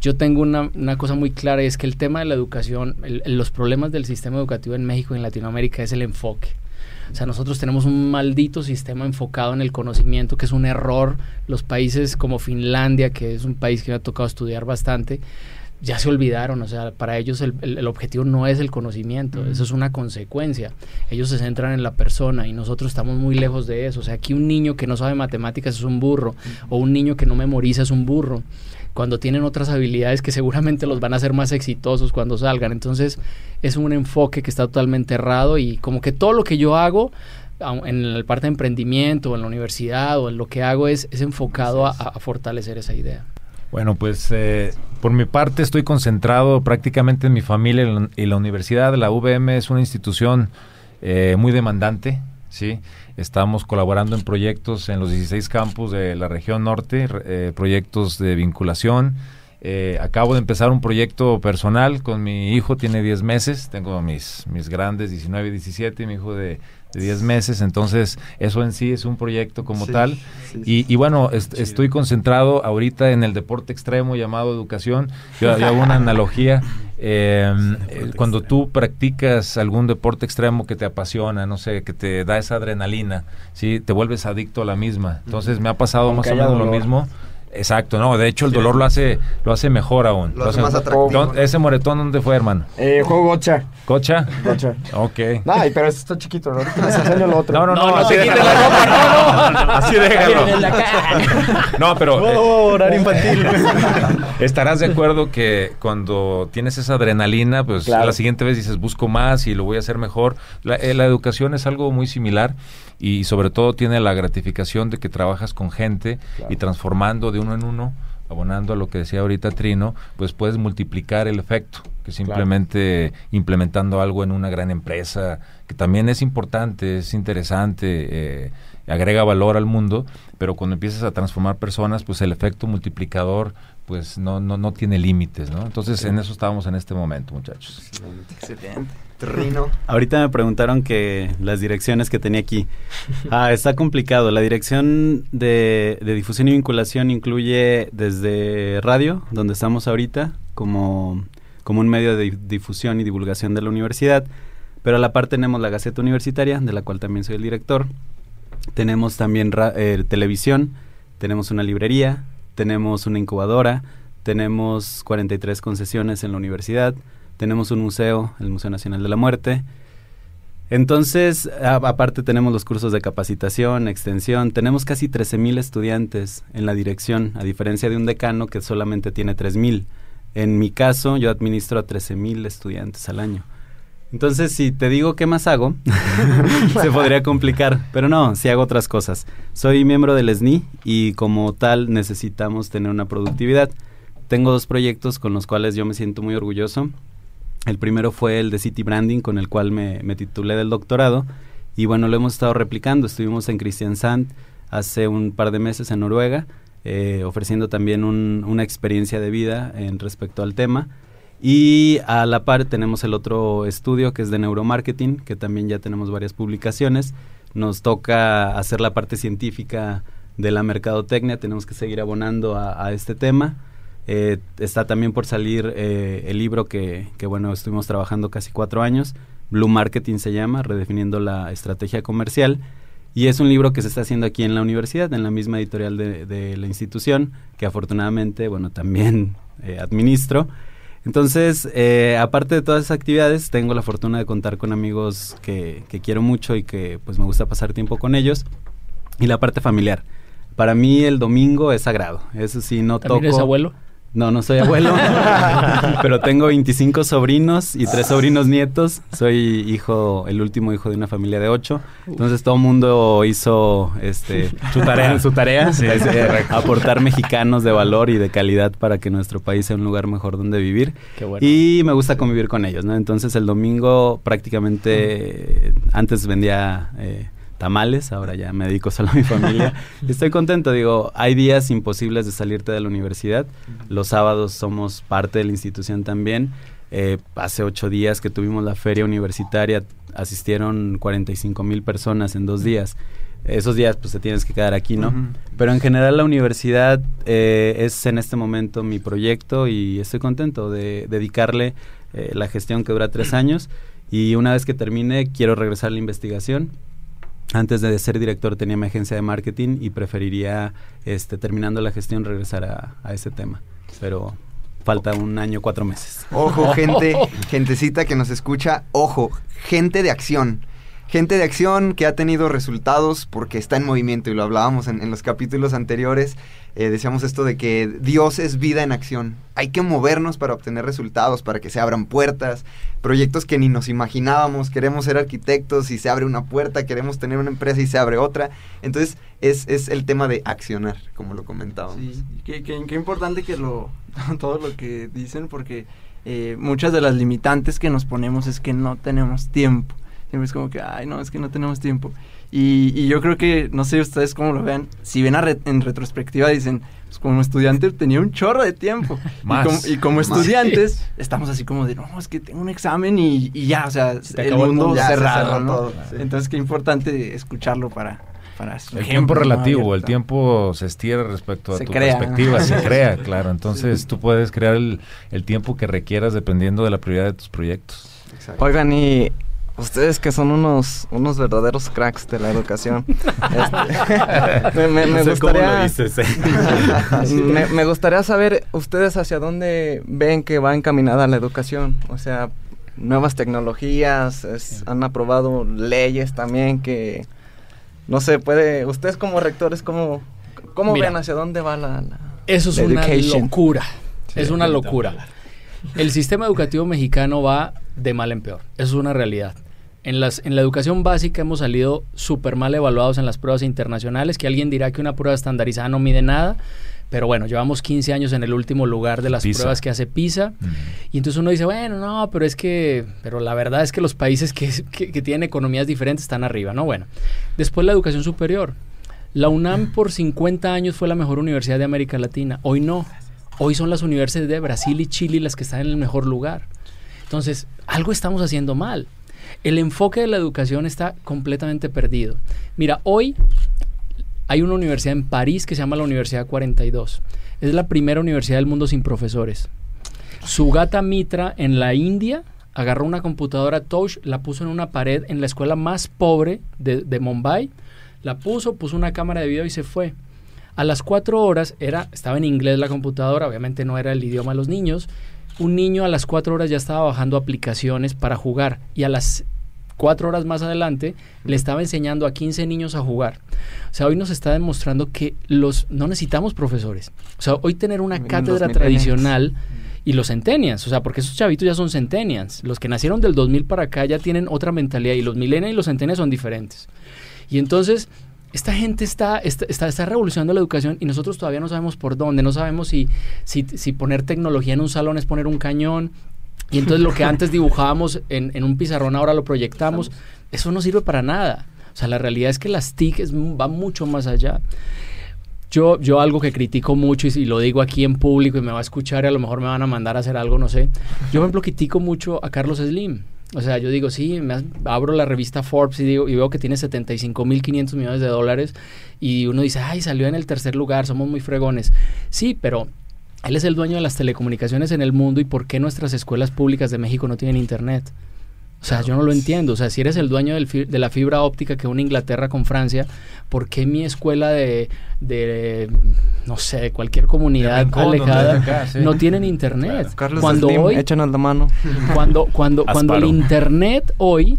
yo tengo una, una cosa muy clara y es que el tema de la educación, el, los problemas del sistema educativo en México y en Latinoamérica es el enfoque. O sea, nosotros tenemos un maldito sistema enfocado en el conocimiento, que es un error. Los países como Finlandia, que es un país que me ha tocado estudiar bastante, ya se olvidaron, o sea, para ellos el, el, el objetivo no es el conocimiento, eso es una consecuencia. Ellos se centran en la persona y nosotros estamos muy lejos de eso. O sea, aquí un niño que no sabe matemáticas es un burro, o un niño que no memoriza es un burro, cuando tienen otras habilidades que seguramente los van a hacer más exitosos cuando salgan. Entonces, es un enfoque que está totalmente errado y como que todo lo que yo hago en la parte de emprendimiento, o en la universidad o en lo que hago es, es enfocado a, a fortalecer esa idea. Bueno, pues eh, por mi parte estoy concentrado prácticamente en mi familia y la universidad. La UVM es una institución eh, muy demandante, ¿sí? Estamos colaborando en proyectos en los 16 campus de la región norte, eh, proyectos de vinculación. Eh, acabo de empezar un proyecto personal con mi hijo, tiene 10 meses, tengo mis, mis grandes 19 y 17, mi hijo de de 10 meses, entonces eso en sí es un proyecto como sí, tal. Sí, y, y, bueno, est estoy concentrado ahorita en el deporte extremo llamado educación. Yo, yo hago una analogía. Eh, eh, cuando tú practicas algún deporte extremo que te apasiona, no sé, que te da esa adrenalina, ¿sí? te vuelves adicto a la misma. Entonces me ha pasado más o menos lo mismo. Exacto, no, de hecho el dolor lo hace lo hace mejor aún. Lo, lo hace más atractivo. ¿Ese moretón dónde fue, hermano? Eh, juego gocha. ¿Cocha? Gocha. Ok. No, pero está chiquito, ¿no? Lo otro. No, no, no, no, no así te déjalo. ropa, no, no. Así déjalo. No, pero eh, Oh, horario infantil. estarás de acuerdo que cuando tienes esa adrenalina, pues Claro. la siguiente vez dices busco más y lo voy a hacer mejor. La, eh, la educación es algo muy similar y sobre todo tiene la gratificación de que trabajas con gente y transformando de uno en uno abonando a lo que decía ahorita Trino, pues puedes multiplicar el efecto, que simplemente implementando algo en una gran empresa, que también es importante, es interesante, eh, agrega valor al mundo, pero cuando empiezas a transformar personas, pues el efecto multiplicador pues no, no, no tiene límites, ¿no? Entonces Sí. en eso estábamos en este momento, muchachos. Excelente. Ahorita me preguntaron que las direcciones que tenía aquí. Ah, está complicado. La dirección de, difusión y vinculación incluye desde radio, donde estamos ahorita, como, como un medio de difusión y divulgación de la universidad. Pero a la par tenemos la Gaceta Universitaria, de la cual también soy el director. Tenemos también eh, televisión, tenemos una librería, tenemos una incubadora, tenemos 43 concesiones en la universidad, tenemos un museo, el Museo Nacional de la Muerte. Entonces, aparte tenemos los cursos de capacitación, extensión, tenemos casi 13.000 estudiantes en la dirección, a diferencia de un decano que solamente tiene 3.000. En mi caso, yo administro a 13.000 estudiantes al año. Entonces, si te digo qué más hago, se podría complicar, pero no, sí hago otras cosas. Soy miembro del SNI y como tal necesitamos tener una productividad. Tengo dos proyectos con los cuales yo me siento muy orgulloso. El primero fue el de City Branding, con el cual me, titulé del doctorado. Y bueno, lo hemos estado replicando. Estuvimos en Kristiansand hace un par de meses en Noruega, eh, ofreciendo también un- una experiencia de vida en respecto al tema. Y a la par tenemos el otro estudio que es de neuromarketing, que también ya tenemos varias publicaciones. Nos toca hacer la parte científica de la mercadotecnia, tenemos que seguir abonando a este tema. Eh, está también por salir eh, el libro que, que, bueno, estuvimos trabajando casi cuatro años. Blue Marketing se llama, redefiniendo la estrategia comercial. Y es un libro que se está haciendo aquí en la universidad, en la misma editorial de, de la institución, que afortunadamente, bueno, también eh, administro. Entonces, eh, aparte de todas esas actividades, tengo la fortuna de contar con amigos que, que, quiero mucho y que pues me gusta pasar tiempo con ellos. Y la parte familiar. Para mí el domingo es sagrado. Eso sí, no ¿También toco. eres abuelo? No, no soy abuelo, pero tengo 25 sobrinos y tres sobrinos nietos. Soy hijo, el último hijo de una familia de ocho. Entonces todo el mundo hizo este, su tarea, su tarea Sí, es, sí, eh, aportar mexicanos de valor y de calidad para que nuestro país sea un lugar mejor donde vivir. Qué bueno. Y me gusta convivir con ellos, ¿no? Entonces el domingo prácticamente, antes vendía eh, tamales, ahora ya me dedico solo a mi familia. Estoy contento, digo, hay días imposibles de salirte de la universidad. Los sábados somos parte de la institución también. Eh, hace ocho días que tuvimos la feria universitaria, asistieron 45 mil personas en dos días. Esos días pues te tienes que quedar aquí, ¿no? Pero en general la universidad eh, es en este momento mi proyecto y estoy contento de dedicarle eh, la gestión que dura tres años y una vez que termine quiero regresar a la investigación. Antes de ser director tenía mi agencia de marketing y preferiría, este, terminando la gestión, regresar a, a ese tema. Pero falta un año, cuatro meses. Ojo, gente, gentecita que nos escucha, ojo, gente de acción. Gente de acción que ha tenido resultados porque está en movimiento y lo hablábamos en, los capítulos anteriores. eh, decíamos esto de que Dios es vida en acción. Hay que movernos para obtener resultados, para que se abran puertas, proyectos que ni nos imaginábamos. Queremos ser arquitectos y se abre una puerta, queremos tener una empresa y se abre otra. Entonces es, es el tema de accionar, como lo comentábamos. Sí, qué, qué- qué importante que lo, todo lo que dicen porque eh, muchas de las limitantes que nos ponemos es que no tenemos tiempo. Siempre es como que, ay, no, es que no tenemos tiempo. Y, y yo creo que, no sé ustedes cómo lo vean, si ven a re- en retrospectiva dicen, pues como estudiante tenía un chorro de tiempo. Más. Y como, y como Más. estudiantes estamos así como de, no, es que tengo un examen y, y ya, o sea, te el el mundo. Ya se cerrado, cerró ¿no? todo, sí. Entonces qué importante escucharlo para... para su El tiempo ¿no? relativo, el Abierto. tiempo se estira respecto a Se tu crea. perspectiva, se crea, claro. Entonces tú puedes crear el, el tiempo que requieras dependiendo de la prioridad de tus proyectos. Exacto. Oigan, y ustedes que son unos, unos verdaderos cracks de la educación. este, me, gustaría, dices, me, me gustaría saber ustedes hacia dónde ven que va encaminada la educación. O sea, nuevas tecnologías, es- han aprobado leyes también que, no sé, puede, ustedes como rectores, ¿cómo, cómo Mira. ven hacia dónde va la... la- Eso es la una education? locura. es una locura. El sistema educativo mexicano va de mal en peor. Eso es una realidad. En, las, en la educación básica hemos salido súper mal evaluados en las pruebas internacionales, que alguien dirá que una prueba estandarizada no mide nada, pero bueno, llevamos 15 años en el último lugar de las PISA. pruebas que hace PISA, y entonces uno dice, bueno, no, pero es que, pero la verdad es que los países que, que- que tienen economías diferentes están arriba, ¿no? Bueno, después la educación superior. La UNAM por 50 años fue la mejor universidad de América Latina, hoy no. Hoy son las universidades de Brasil y Chile las que están en el mejor lugar. Entonces, algo estamos haciendo mal. El enfoque de la educación está completamente perdido. Mira, hoy hay una universidad en París que se llama la Universidad 42. Es la primera universidad del mundo sin profesores. Sugata Mitra en la India agarró una computadora touch, la puso en una pared en la escuela más pobre de, Mumbai, la puso, puso una cámara de video y se fue. A las cuatro horas era, estaba en inglés la computadora, obviamente no era el idioma de los niños. Un niño a las cuatro horas ya estaba bajando aplicaciones para jugar y a las cuatro horas más adelante le estaba enseñando a 15 niños a jugar. O sea, hoy nos está demostrando que los no necesitamos profesores. O sea, hoy tener una cátedra tradicional y los centennials, o sea, porque esos chavitos ya son centennials. Los que nacieron del 2000 para acá ya tienen otra mentalidad y los millennials y los centennials son diferentes. Y entonces, esta gente está, está, está, está revolucionando la educación y nosotros todavía no sabemos por dónde, no sabemos si, si, si poner tecnología en un salón es poner un cañón. Y entonces lo que antes dibujábamos en, en un pizarrón ahora lo proyectamos. Eso no sirve para nada. O sea, la realidad es que las TIC es, va mucho más allá. Yo, yo algo que critico mucho y, y lo digo aquí en público y me va a escuchar y a lo mejor me van a mandar a hacer algo, no sé. Yo, por ejemplo, critico mucho a Carlos Slim. O sea, yo digo, sí, me abro la revista Forbes y, digo, y veo que tiene 75.500 millones de dólares y uno dice, ay, salió en el tercer lugar, somos muy fregones. Sí, pero él es el dueño de las telecomunicaciones en el mundo y ¿por qué nuestras escuelas públicas de México no tienen internet? O sea, yo no lo entiendo. O sea, si eres el dueño del fi- de la fibra óptica que une Inglaterra con Francia, ¿por qué mi escuela de, de no sé, de cualquier comunidad De alejada es acá, sí. no tienen internet? Carlos cuando Slim, hoy, échanos la mano. cuando, cuando, cuando el internet hoy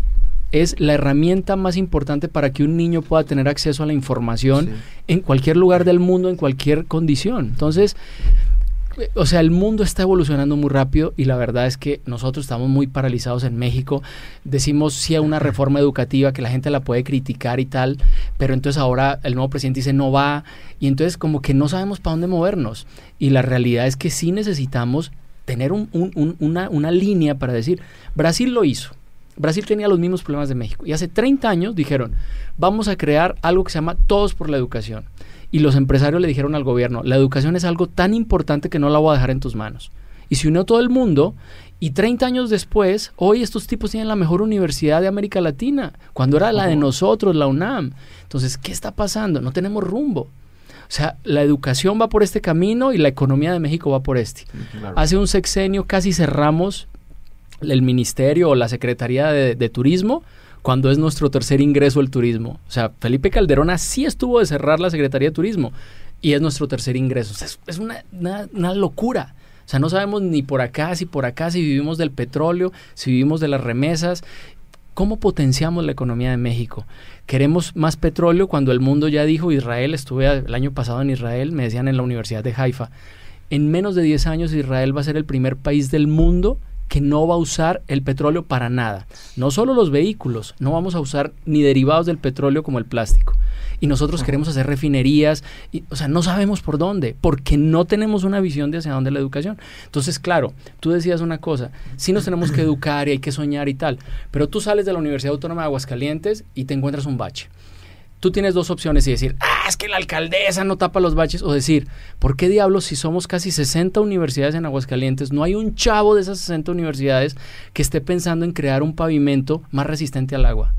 es la herramienta más importante para que un niño pueda tener acceso a la información Sí. en cualquier lugar del mundo, en cualquier condición. Entonces, o sea, el mundo está evolucionando muy rápido y la verdad es que nosotros estamos muy paralizados en México. Decimos sí a una reforma educativa que la gente la puede criticar y tal, pero entonces ahora el nuevo presidente dice no va y entonces como que no sabemos para dónde movernos. Y la realidad es que sí necesitamos tener un- un- un- una, una línea para decir, Brasil lo hizo. Brasil tenía los mismos problemas de México. Y hace 30 años dijeron, vamos a crear algo que se llama Todos por la Educación. Y los empresarios le dijeron al gobierno, la educación es algo tan importante que no la voy a dejar en tus manos. Y se unió todo el mundo y 30 años después, hoy estos tipos tienen la mejor universidad de América Latina, cuando era la de nosotros, la UNAM. Entonces, ¿qué está pasando? No tenemos rumbo. O sea, la educación va por este camino y la economía de México va por este. Hace un sexenio casi cerramos el ministerio o la Secretaría de, de Turismo cuando es nuestro tercer ingreso el turismo. O sea, Felipe Calderón así estuvo de cerrar la Secretaría de Turismo y es nuestro tercer ingreso. O sea, es, una, una- locura. O sea, no sabemos ni por acá, si por acá, si vivimos del petróleo, si vivimos de las remesas. ¿Cómo potenciamos la economía de México? Queremos más petróleo cuando el mundo ya dijo, Israel, estuve el año pasado en Israel, me decían en la Universidad de Haifa, en menos de 10 años Israel va a ser el primer país del mundo que no va a usar el petróleo para nada. No solo los vehículos, no vamos a usar ni derivados del petróleo como el plástico. Y nosotros queremos hacer refinerías, y, o sea, no sabemos por dónde, porque no tenemos una visión de hacia dónde la educación. Entonces, claro, tú decías una cosa, sí nos tenemos que educar y hay que soñar y tal, pero tú sales de la Universidad Autónoma de Aguascalientes y te encuentras un bache tú tienes dos opciones y decir, ah, es que la alcaldesa no tapa los baches, o decir, ¿por qué diablos si somos casi 60 universidades en Aguascalientes, no hay un chavo de esas 60 universidades que esté pensando en crear un pavimento más resistente al agua?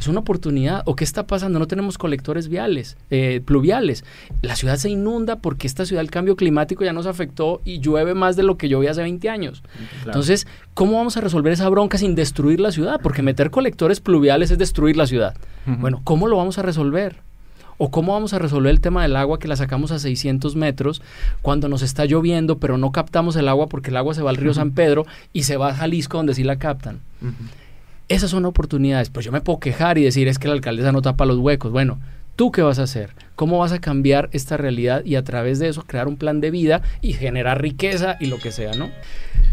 Es una oportunidad. ¿O qué está pasando? No tenemos colectores viales, eh, pluviales. La ciudad se inunda porque esta ciudad el cambio climático ya nos afectó y llueve más de lo que llovía hace 20 años. Entonces, ¿cómo vamos a resolver esa bronca sin destruir la ciudad? Porque meter colectores pluviales es destruir la ciudad. Bueno, ¿cómo lo vamos a resolver? ¿O cómo vamos a resolver el tema del agua que la sacamos a 600 metros cuando nos está lloviendo, pero no captamos el agua porque el agua se va al río San Pedro y se va a Jalisco donde sí la captan? Esas son oportunidades. Pues yo me puedo quejar y decir es que la alcaldesa no tapa los huecos. Bueno, ¿tú qué vas a hacer? ¿Cómo vas a cambiar esta realidad y a través de eso crear un plan de vida y generar riqueza y lo que sea, ¿no?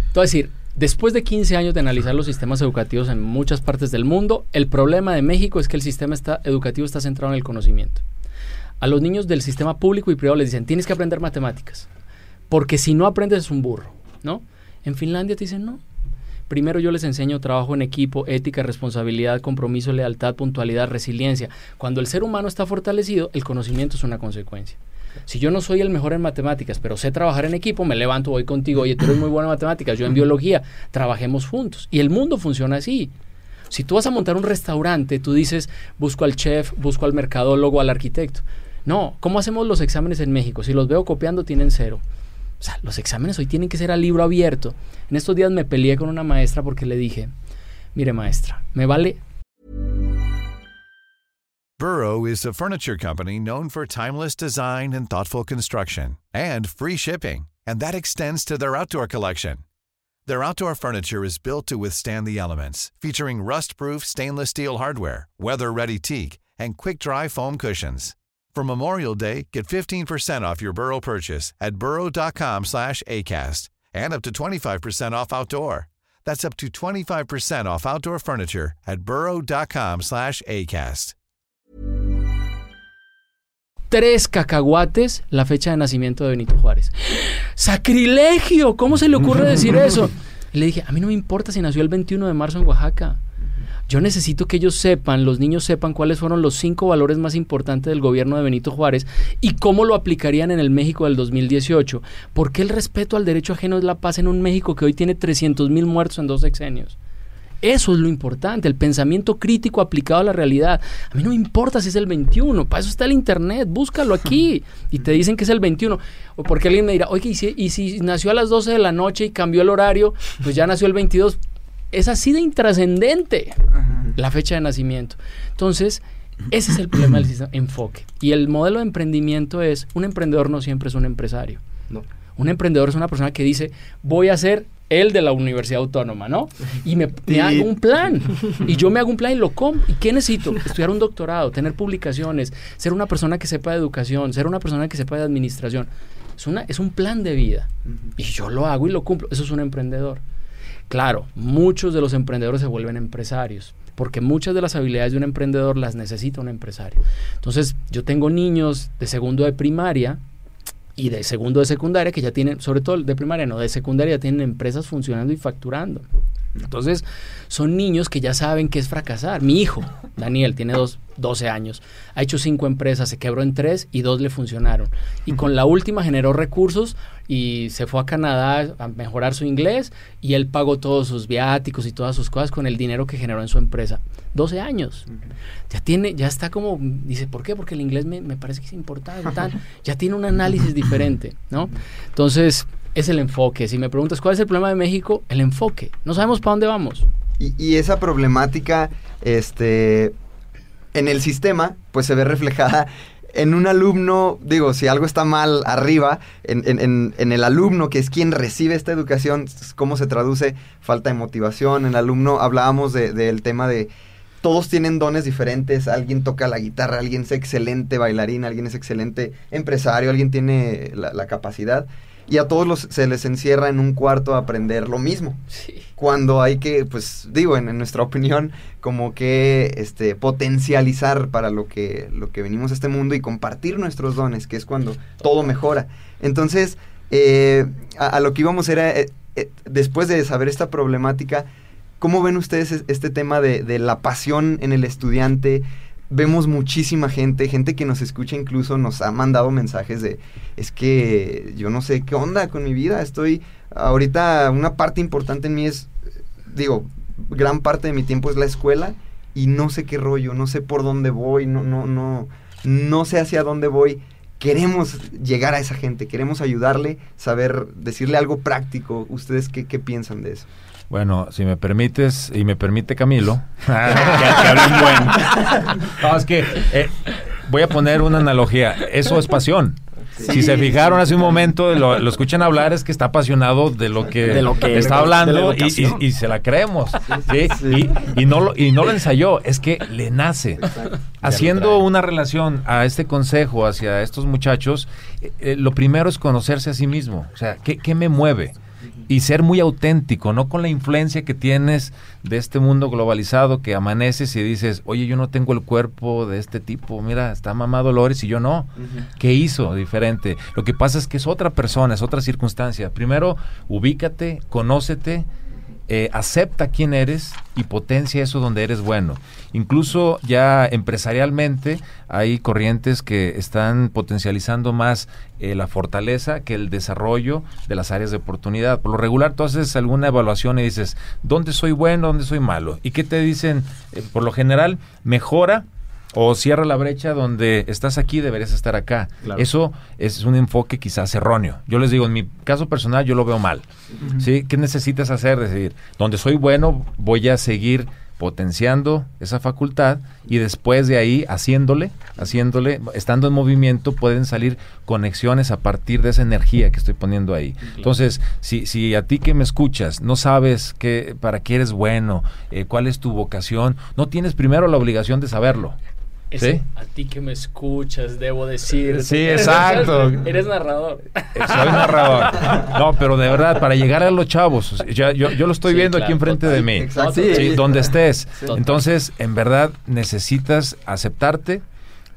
Entonces, decir, después de 15 años de analizar los sistemas educativos en muchas partes del mundo, el problema de México es que el sistema está, educativo está centrado en el conocimiento. A los niños del sistema público y privado les dicen, tienes que aprender matemáticas, porque si no aprendes es un burro, ¿no? En Finlandia te dicen, no, Primero yo les enseño trabajo en equipo, ética, responsabilidad, compromiso, lealtad, puntualidad, resiliencia. Cuando el ser humano está fortalecido, el conocimiento es una consecuencia. Si yo no soy el mejor en matemáticas, pero sé trabajar en equipo, me levanto, voy contigo, oye, tú eres muy bueno en matemáticas, yo en biología, trabajemos juntos. Y el mundo funciona así. Si tú vas a montar un restaurante, tú dices, busco al chef, busco al mercadólogo, al arquitecto. No, ¿cómo hacemos los exámenes en México? Si los veo copiando, tienen cero. O sea, los exámenes hoy tienen que ser a libro abierto. En estos días me peleé con una maestra porque le dije, mire maestra, me vale Burrow is a furniture company known for timeless design and thoughtful construction and free shipping, and that extends to their outdoor collection. Their outdoor furniture is built to withstand the elements, featuring rust-proof stainless steel hardware, weather-ready teak, and quick-dry foam cushions. For Memorial Day, get 15% off your Burrow purchase at burrow.com slash ACAST and up to 25% off outdoor. That's up to 25% off outdoor furniture at burrow.com slash ACAST. tres cacahuates la fecha de nacimiento de Benito Juárez. ¡Sacrilegio! ¿Cómo se le ocurre decir eso? Le dije, a mí no me importa si nació el 21 de marzo en Oaxaca. Yo necesito que ellos sepan, los niños sepan cuáles fueron los cinco valores más importantes del gobierno de Benito Juárez y cómo lo aplicarían en el México del 2018. ¿Por qué el respeto al derecho ajeno es la paz en un México que hoy tiene 300 mil muertos en dos sexenios? Eso es lo importante, el pensamiento crítico aplicado a la realidad. A mí no me importa si es el 21, para eso está el Internet, búscalo aquí. Y te dicen que es el 21. O porque alguien me dirá, oye, ¿y si, y si nació a las 12 de la noche y cambió el horario, pues ya nació el 22. Es así de intrascendente la fecha de nacimiento. Entonces, ese es el problema del sistema, enfoque. Y el modelo de emprendimiento es, un emprendedor no siempre es un empresario. No. Un emprendedor es una persona que dice, voy a ser el de la Universidad Autónoma, ¿no? Y me, me hago un plan. Y yo me hago un plan y lo compro. ¿Y qué necesito? Estudiar un doctorado, tener publicaciones, ser una persona que sepa de educación, ser una persona que sepa de administración. Es, una, es un plan de vida. Y yo lo hago y lo cumplo. Eso es un emprendedor. Claro, muchos de los emprendedores se vuelven empresarios porque muchas de las habilidades de un emprendedor las necesita un empresario. Entonces, yo tengo niños de segundo de primaria y de segundo de secundaria que ya tienen, sobre todo de primaria, no, de secundaria ya tienen empresas funcionando y facturando. Entonces, son niños que ya saben qué es fracasar. Mi hijo, Daniel, tiene dos, 12 años, ha hecho cinco empresas, se quebró en tres y dos le funcionaron. Y con la última generó recursos y se fue a Canadá a mejorar su inglés y él pagó todos sus viáticos y todas sus cosas con el dinero que generó en su empresa. 12 años. Ya tiene, ya está como, dice, ¿por qué? Porque el inglés me, me parece que es importante, tal. ya tiene un análisis diferente, ¿no? Entonces, es el enfoque. Si me preguntas cuál es el problema de México, el enfoque. No sabemos para dónde vamos. Y, esa problemática, este, en el sistema, pues se ve reflejada en un alumno, digo, si algo está mal arriba, en, en- en- el alumno, que es quien recibe esta educación, ¿cómo se traduce? Falta de motivación. En el alumno hablábamos de- del tema de todos tienen dones diferentes, alguien toca la guitarra, alguien es excelente bailarín, alguien es excelente empresario, alguien tiene la capacidad. Y a todos los, se les encierra en un cuarto a aprender lo mismo cuando hay que, pues digo, en, en nuestra opinión, como que este, potencializar para lo que, lo que venimos a este mundo y compartir nuestros dones, que es cuando todo mejora. Entonces, eh, a, a lo que íbamos era, eh, eh, después de saber esta problemática, ¿cómo ven ustedes es- este tema de, de la pasión en el estudiante? Vemos muchísima gente, gente que nos escucha incluso nos ha mandado mensajes de, es que yo no sé qué onda con mi vida, estoy ahorita una parte importante en mí es, digo, gran parte de mi tiempo es la escuela y no sé qué rollo, no sé por dónde voy, no, no, no, no sé hacia dónde voy. Queremos llegar a esa gente, queremos ayudarle, saber, decirle algo práctico. ¿Ustedes qué, qué piensan de eso? Bueno, si me permites, y me permite Camilo, que, que hable un buen. No, es que eh, voy a poner una analogía. Eso es pasión. si se fijaron hace un momento, lo, lo escuchan hablar, es que está apasionado de lo que, De lo que- está hablando y, educación. y- y se la creemos. ¿sí? Y, y no lo, y no lo ensayó, es que le nace. Haciendo una relación a este consejo hacia estos muchachos, eh, eh, lo primero es conocerse a sí mismo. O sea, ¿qué, qué me mueve? Y ser muy auténtico, no con la influencia que tienes de este mundo globalizado que amaneces y dices, oye, yo no tengo el cuerpo de este tipo, mira, está mamá Dolores y yo no. ¿Qué hizo diferente? Lo que pasa es que es otra persona, es otra circunstancia. Primero, ubícate, conócete, eh, acepta quién eres y potencia eso donde eres bueno. Incluso ya empresarialmente hay corrientes que están potencializando más eh, la fortaleza que el desarrollo de las áreas de oportunidad. Por lo regular tú haces alguna evaluación y dices, ¿dónde soy bueno, dónde soy malo? ¿Y qué te dicen? Eh, por lo general, mejora o cierra la brecha donde estás aquí, deberías estar acá. Claro. Eso es un enfoque quizás erróneo. Yo les digo, en mi caso personal yo lo veo mal. ¿sí? ¿Qué necesitas hacer? Decir, donde soy bueno, voy a seguir potenciando esa facultad y después de ahí haciéndole, haciéndole, estando en movimiento pueden salir conexiones a partir de esa energía que estoy poniendo ahí. Entonces, si, si a ti que me escuchas no sabes qué, para qué eres bueno, eh, cuál es tu vocación, no tienes primero la obligación de saberlo. Ese, ¿Sí? A ti que me escuchas, debo decir. Sí, exacto. Eres narrador. Soy narrador. No, pero de verdad, para llegar a los chavos, o sea, ya- yo, yo lo estoy Sí, viendo claro, aquí enfrente total. de mí. Exacto. Sí, Sí. donde estés. Entonces, en verdad, necesitas aceptarte,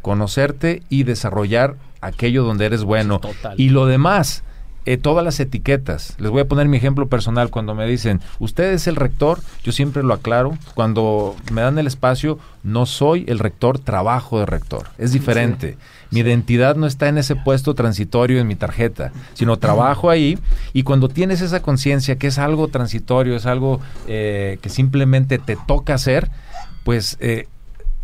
conocerte y desarrollar aquello donde eres bueno. Total. Y lo demás, eh, todas las etiquetas. Les voy a poner mi ejemplo personal. Cuando me dicen, usted es el rector, yo siempre lo aclaro. Cuando me dan el espacio, no soy el rector, trabajo de rector. Es diferente. Mi identidad no está en ese puesto transitorio en mi tarjeta, sino trabajo ahí. Y cuando tienes esa conciencia que es algo transitorio, es algo eh, que simplemente te toca hacer, pues eh,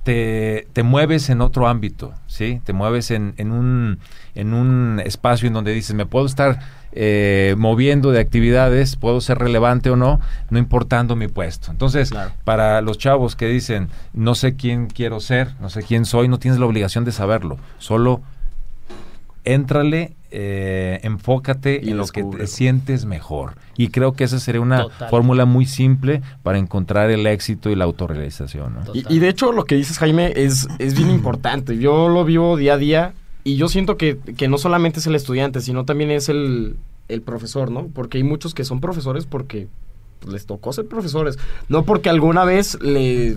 te, te mueves en otro ámbito, ¿sí? Te mueves en, en un, en un espacio en donde dices, me puedo estar eh, moviendo de actividades, puedo ser relevante o no, no importando mi puesto. Entonces, para los chavos que dicen, no sé quién quiero ser, no sé quién soy, no tienes la obligación de saberlo, solo éntrale, eh, enfócate en lo que te sientes mejor. Y creo que esa sería una fórmula muy simple para encontrar el éxito y la autorrealización. ¿no? Y, y, de hecho lo que dices Jaime es, es bien importante. Yo lo vivo día a día y yo siento que, que no solamente es el estudiante, sino también es el, el profesor, ¿no? Porque hay muchos que son profesores porque les tocó ser profesores, no porque alguna vez les,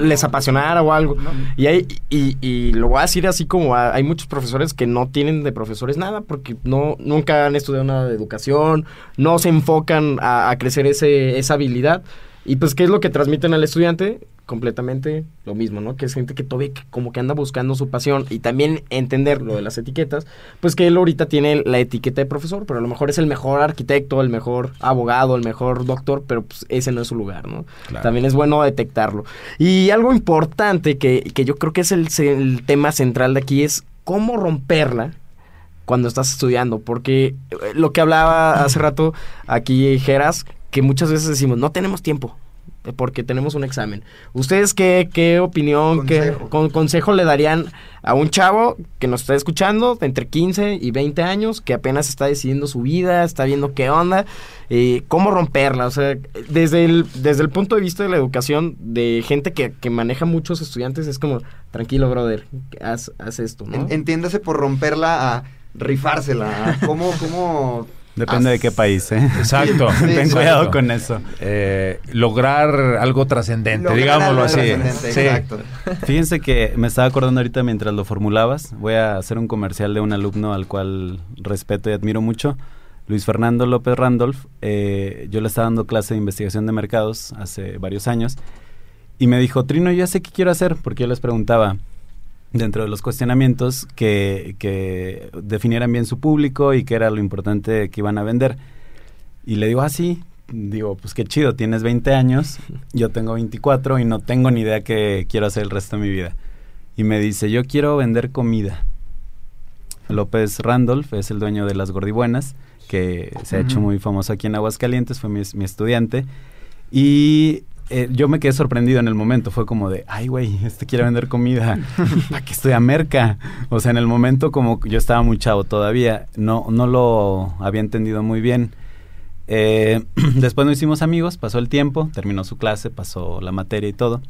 les apasionara o algo. Y, hay, y, y, lo voy a decir así como hay muchos profesores que no tienen de profesores nada porque no nunca han estudiado nada de educación, no se enfocan a, a crecer ese, esa habilidad. Y pues, ¿qué es lo que transmiten al estudiante? Completamente lo mismo, ¿no? Que es gente que todavía como que anda buscando su pasión y también entender lo de las etiquetas, pues que él ahorita tiene la etiqueta de profesor, pero a lo mejor es el mejor arquitecto, el mejor abogado, el mejor doctor, pero pues ese no es su lugar, ¿no? También es bueno detectarlo. Y algo importante que, que yo creo que es el, el tema central de aquí es cómo romperla cuando estás estudiando, porque eh, lo que hablaba hace rato aquí Geras, que muchas veces decimos, no tenemos tiempo, porque tenemos un examen. ¿Ustedes qué, qué opinión, qué con, consejo le darían a un chavo que nos está escuchando de entre 15 y 20 años, que apenas está decidiendo su vida, está viendo qué onda, eh, cómo romperla? O sea, desde el, desde el punto de vista de la educación de gente que, que maneja muchos estudiantes, es como, tranquilo, brother, haz, haz esto, ¿no? Entiéndase por romperla a rifársela, ¿cómo, cómo Depende de qué país, ¿eh? Exacto. Ten cuidado con eso. Eh, lograr algo trascendente, digámoslo así. Sí. Exacto. Fíjense que me estaba acordando ahorita mientras lo formulabas. Voy a hacer un comercial de un alumno al cual respeto y admiro mucho. Luis Fernando López Randolph. Eh, yo le estaba dando clase de investigación de mercados hace varios años. Y me dijo, Trino, yo ya sé qué quiero hacer. Porque yo les preguntaba, dentro de los cuestionamientos que, que, definieran bien su público y qué era lo importante que iban a vender. Y le digo, ah, sí. Digo, pues qué chido, tienes 20 años, yo tengo 24 y no tengo ni idea qué quiero hacer el resto de mi vida. Y me dice, yo quiero vender comida. López Randolph es el dueño de Las Gordibuenas, que se ha hecho muy famoso aquí en Aguascalientes, fue mi, mi estudiante. Y eh, yo me quedé sorprendido en el momento. Fue como de, ay, güey, este quiere vender comida. ¿Para qué estoy a merca? O sea, en el momento, como yo estaba muy chavo todavía, no, no lo había entendido muy bien. Eh, después nos hicimos amigos, pasó el tiempo, terminó su clase, pasó la materia y todo.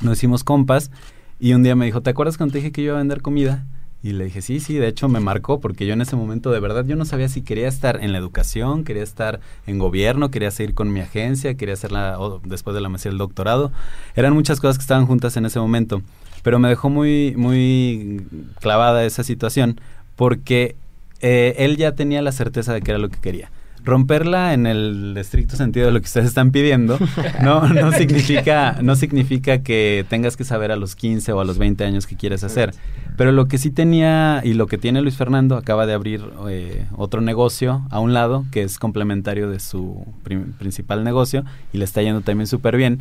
Nos hicimos compas. Y un día me dijo, ¿te acuerdas cuando te dije que yo iba a vender comida? Y le dije, sí, sí, de hecho me marcó porque yo en ese momento de verdad yo no sabía si quería estar en la educación, quería estar en gobierno, quería seguir con mi agencia, quería hacerla después de la maestría el doctorado. Eran muchas cosas que estaban juntas en ese momento, pero me dejó muy, muy clavada esa situación porque eh, él ya tenía la certeza de que era lo que quería romperla en el estricto sentido de lo que ustedes están pidiendo no no significa no significa que tengas que saber a los 15 o a los 20 años que quieres hacer. Pero lo que sí tenía y lo que tiene Luis Fernando acaba de abrir eh, otro negocio a un lado que es complementario de su principal negocio y le está yendo también súper bien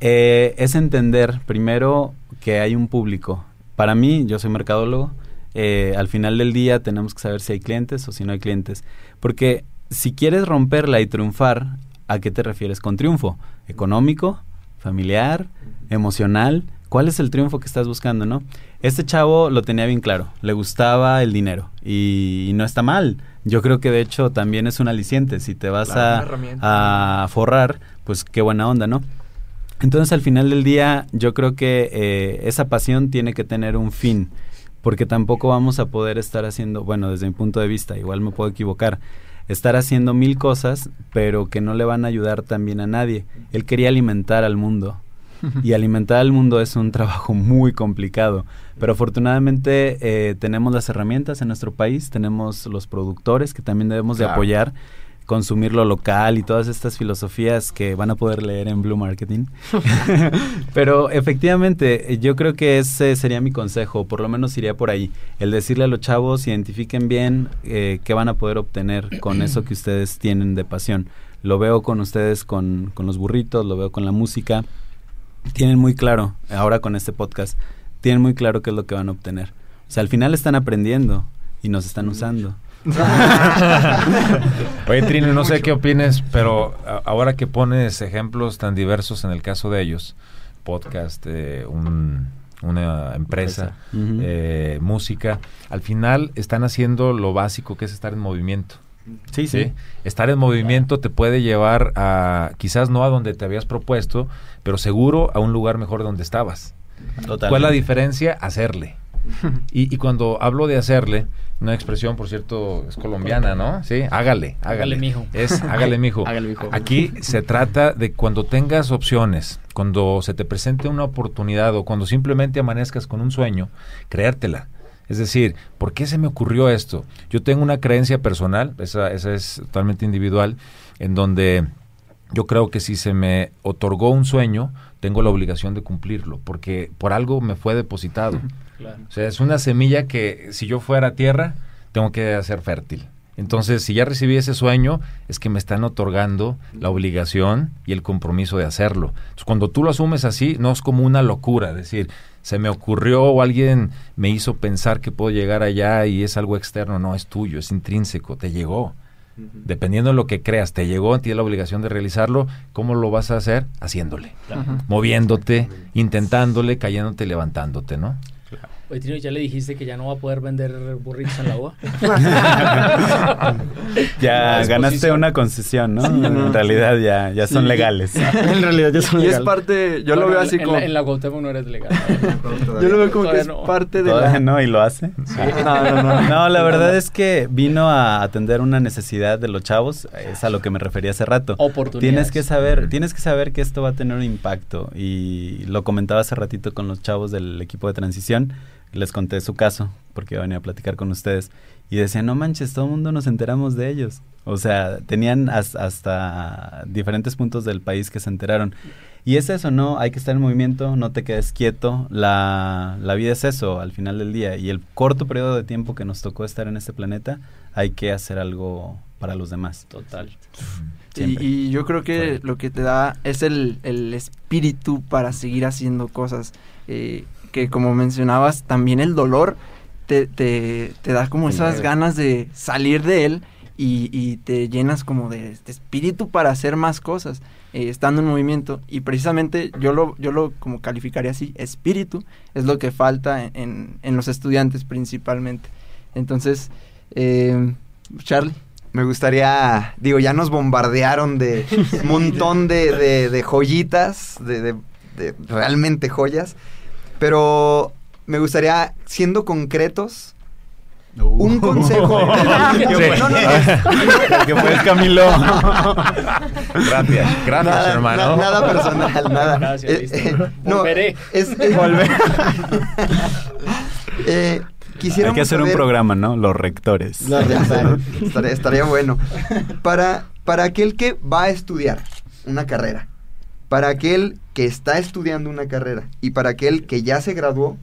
eh, es entender primero que hay un público. Para mí yo soy mercadólogo eh, al final del día tenemos que saber si hay clientes o si no hay clientes. Porque si quieres romperla y triunfar, ¿a qué te refieres con triunfo? ¿Económico? ¿Familiar? ¿Emocional? ¿Cuál es el triunfo que estás buscando, no? Este chavo lo tenía bien claro, le gustaba el dinero y, no está mal. Yo creo que de hecho también es un aliciente. Si te vas a, forrar, pues qué buena onda, ¿no? Entonces al final del día yo creo que eh, esa pasión tiene que tener un fin, porque tampoco vamos a poder estar haciendo, bueno, desde mi punto de vista, igual me puedo equivocar, estar haciendo mil cosas, pero que no le van a ayudar también a nadie. Él quería alimentar al mundo. Y alimentar al mundo es un trabajo muy complicado. Pero afortunadamente eh, tenemos las herramientas en nuestro país, tenemos los productores que también debemos de apoyar consumir lo local y todas estas filosofías que van a poder leer en Blue Marketing. Pero efectivamente, yo creo que ese sería mi consejo, por lo menos iría por ahí, el decirle a los chavos, identifiquen bien eh, qué van a poder obtener con eso que ustedes tienen de pasión. Lo veo con ustedes con, con los burritos, lo veo con la música. Tienen muy claro, ahora con este podcast, tienen muy claro qué es lo que van a obtener. O sea, al final están aprendiendo y nos están usando. Oye, Trino, no sé qué opines, pero ahora que pones ejemplos tan diversos en el caso de ellos, podcast, eh, un- una empresa, eh, música, al final están haciendo lo básico que es estar en movimiento. Sí, sí. Estar en movimiento te puede llevar a, quizás no a donde te habías propuesto, pero seguro a un lugar mejor de donde estabas. Totalmente. ¿Cuál es la diferencia? Hacerle. Y, y cuando hablo de hacerle, una expresión, por cierto, es colombiana, ¿no? Sí, hágale, hágale. Hágale, mijo. Es hágale, mijo. Hágale, mijo. Aquí se trata de cuando tengas opciones, cuando se te presente una oportunidad o cuando simplemente amanezcas con un sueño, creértela. Es decir, ¿por qué se me ocurrió esto? Yo tengo una creencia personal, esa, esa es totalmente individual, en donde yo creo que si se me otorgó un sueño, tengo la obligación de cumplirlo, porque por algo me fue depositado. Claro. O sea, es una semilla que si yo fuera tierra, tengo que hacer fértil. Entonces, si ya recibí ese sueño, es que me están otorgando la obligación y el compromiso de hacerlo. Entonces, cuando tú lo asumes así, no es como una locura, es decir, se me ocurrió o alguien me hizo pensar que puedo llegar allá y es algo externo, no, es tuyo, es intrínseco, te llegó. Dependiendo de lo que creas, te llegó, tienes la obligación de realizarlo. ¿Cómo lo vas a hacer? Haciéndole, moviéndote, intentándole, cayéndote, levantándote, ¿no? Oye, Trino, ¿ya le dijiste que ya no va a poder vender burritos en la UA? Ya ganaste una concesión, ¿no? en realidad ya, ya son Sí. legales. en realidad ya son Y es legales. parte, yo lo veo así en como... La, en la Cuauhtémoc no eres legal. Yo lo veo como que es no. parte de Todavía la... no, y lo hace. No, no, no. No, la verdad es que vino a atender una necesidad de los chavos, es a lo que me refería hace rato. Oportunidades. Tienes que saber, tienes que saber que esto va a tener un impacto y lo comentaba hace ratito con los chavos del equipo de transición, les conté su caso porque iba a venir a platicar con ustedes y decían, "No manches, todo el mundo nos enteramos de ellos." O sea, tenían has- hasta diferentes puntos del país que se enteraron. Y es eso, ¿no? Hay que estar en movimiento, no te quedes quieto. La, la vida es eso al final del día. Y el corto periodo de tiempo que nos tocó estar en este planeta, hay que hacer algo para los demás. Total. Y, yo creo que lo que te da es el, el espíritu para seguir haciendo cosas. eh, que como mencionabas, también el dolor te, te, te da como esas ganas de salir de él y, y te llenas como de, de espíritu para hacer más cosas, eh, estando en movimiento. Y precisamente yo lo, yo lo como calificaría así, espíritu, es lo que falta en, en los estudiantes principalmente. Entonces, eh, Charlie. Me gustaría, digo, ya nos bombardearon de un montón de, de- de joyitas, de realmente joyas, pero me gustaría, siendo concretos, un consejo. ¿Qué fue? No, no, no. ¿Qué fue, Camilo? gracias, gracias, Nada, hermano. na- nada personal, nada. Gracias, Eh, eh, no, Volveré. es, es- Eh, Hay que hacer un programa, ¿no? Los rectores. Ya sé, estaría, estaría bueno. Para, para aquel que va a estudiar una carrera, para aquel que está estudiando una carrera y para aquel que ya se graduó,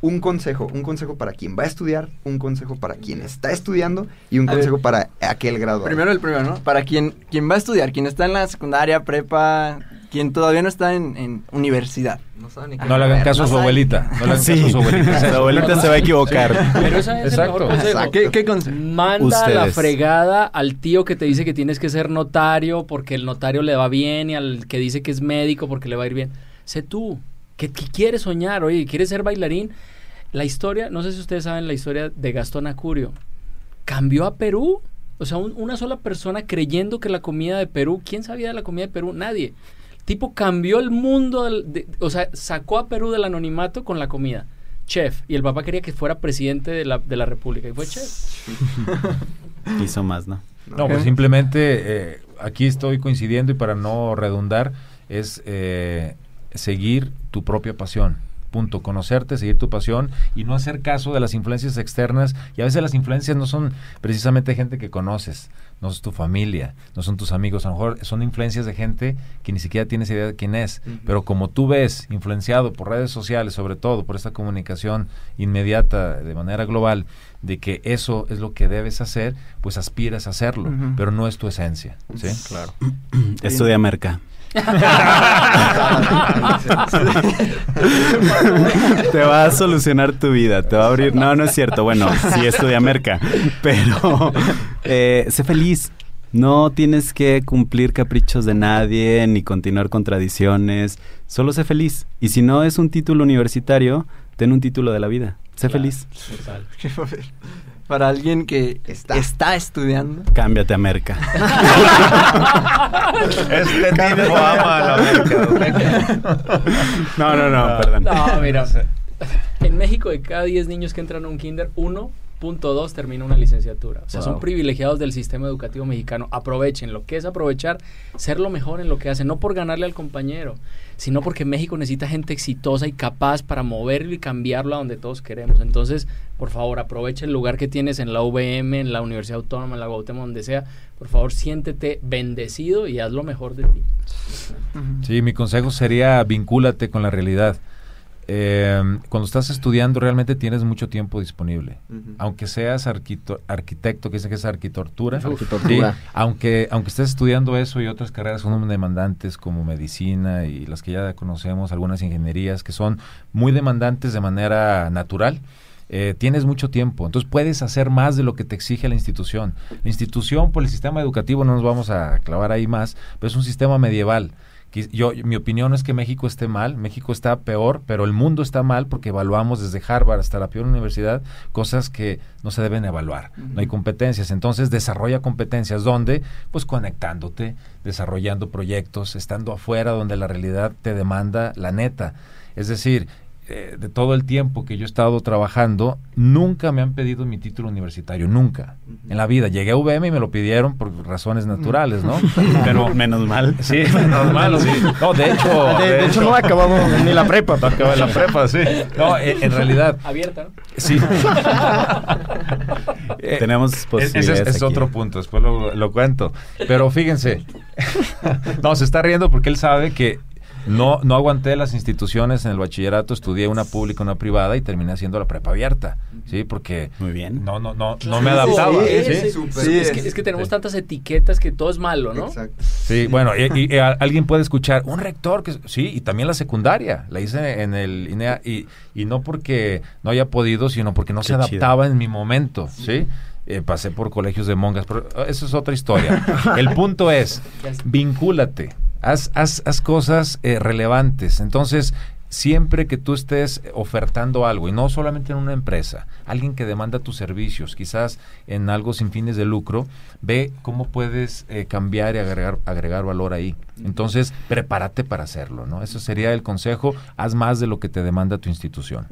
un consejo, un consejo para quien va a estudiar, un consejo para quien está estudiando y un A ver. consejo para aquel graduado. Primero el primero, ¿no? Para quien, quien va a estudiar, quien está en la secundaria, prepa, quien todavía no está en, en universidad. No saben ni qué No le hagan caso a su sabe. abuelita. No le hagan Sí. caso a su abuelita. Su abuelita se va a equivocar. Pero esa es Exacto. el mejor. ¿Qué, qué consejo? Manda a la Ustedes. fregada al tío que te dice que tienes que ser notario porque el notario le va bien y al que dice que es médico porque le va a ir bien. Sé tú. ¿Qué, qué quieres soñar? Oye, ¿quieres ser bailarín? La historia, no sé si ustedes saben la historia de Gastón Acurio. Cambió a Perú. O sea, un- una sola persona creyendo que la comida de Perú, ¿quién sabía de la comida de Perú? Nadie. Tipo cambió el mundo, del- de- o sea, sacó a Perú del anonimato con la comida. Chef. Y el papá quería que fuera presidente de la, de la República. Y fue chef. Hizo más, ¿no? No, pues simplemente eh, aquí estoy coincidiendo y para no redundar es eh, seguir tu propia pasión. Punto. Conocerte, seguir tu pasión y no hacer caso de las influencias externas. Y a veces las influencias no son precisamente gente que conoces, no es tu familia, no son tus amigos. A lo mejor son influencias de gente que ni siquiera tienes idea de quién es. Pero como tú ves, influenciado por redes sociales, sobre todo por esta comunicación inmediata de manera global, de que eso es lo que debes hacer, pues aspiras a hacerlo, pero no es tu esencia. ¿sí? Estudia merca. te va a solucionar tu vida, te va a abrir. No, no es cierto. Bueno, sí estudia merca, pero eh, sé feliz. No tienes que cumplir caprichos de nadie ni continuar con tradiciones. Solo sé feliz. Y si no es un título universitario, ten un título de la vida. Sé feliz. Para alguien que está, estudiando. Cámbiate a Merca. este tipo ama a la Merca. no, no, no, perdón. No, mira. En México, de cada 10 niños que entran a un kinder, uno Punto dos, termina una licenciatura. O sea, son privilegiados del sistema educativo mexicano. Aprovechen lo que es aprovechar, ser lo mejor en lo que hacen, no por ganarle al compañero, sino porque México necesita gente exitosa y capaz para moverlo y cambiarlo a donde todos queremos. Entonces, por favor, aprovecha el lugar que tienes en la UVM, en la Universidad Autónoma, en la Gautama, donde sea. Por favor, siéntete bendecido y haz lo mejor de ti. Sí, mi consejo sería vincúlate con la realidad. Eh, cuando estás estudiando realmente tienes mucho tiempo disponible. Aunque seas arquitecto, que dicen que es arquitectura, aunque, aunque estés estudiando eso y otras carreras son demandantes como medicina y las que ya conocemos, algunas ingenierías que son muy demandantes de manera natural. Eh, tienes mucho tiempo, entonces puedes hacer más de lo que te exige la institución. La institución, por el sistema educativo, no nos vamos a clavar ahí más, pero es un sistema medieval yo, mi opinión es que México esté mal, México está peor, pero el mundo está mal porque evaluamos desde Harvard hasta la peor universidad cosas que no se deben evaluar. No hay competencias. Entonces desarrolla competencias donde, pues conectándote, desarrollando proyectos, estando afuera donde la realidad te demanda la neta. Es decir, eh, de todo el tiempo que yo he estado trabajando, nunca me han pedido mi título universitario, nunca. En la vida. Llegué a UVM y me lo pidieron por razones naturales, ¿no? Pero menos mal. Sí, menos mal, sí. No, de hecho... De, hecho, no acabamos ni la prepa. No acabé la prepa, sí. No, en, realidad... Abierta, ¿no? Sí. Tenemos posibilidades Ese es, otro punto, después lo, lo cuento. Pero fíjense, no, se está riendo porque él sabe que no, no aguanté las instituciones en el bachillerato, estudié una pública, una privada y terminé haciendo la prepa abierta. Sí, porque Muy bien. no, no, no, no me adaptaba. Sí, es, que, tenemos tantas etiquetas que todo es malo, ¿no? Exacto. Sí, bueno, y, alguien puede escuchar, un rector que sí, y también la secundaria, la hice en el INEA, y, y no porque no haya podido, sino porque no se adaptaba en mi momento, ¿sí? Eh, pasé por colegios de monjas, pero eso es otra historia. el punto es, vincúlate haz, haz, haz cosas eh, relevantes. Entonces, siempre que tú estés ofertando algo, y no solamente en una empresa, alguien que demanda tus servicios, quizás en algo sin fines de lucro, ve cómo puedes eh, cambiar y agregar, agregar valor ahí. Entonces, prepárate para hacerlo, ¿no? Eso sería el consejo, haz más de lo que te demanda tu institución.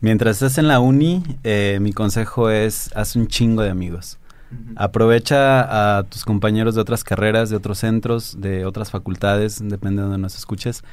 Mientras estés en la uni, eh, mi consejo es, haz un chingo de amigos. Aprovecha a tus compañeros de otras carreras, de otros centros, de otras facultades, depende de donde nos escuches.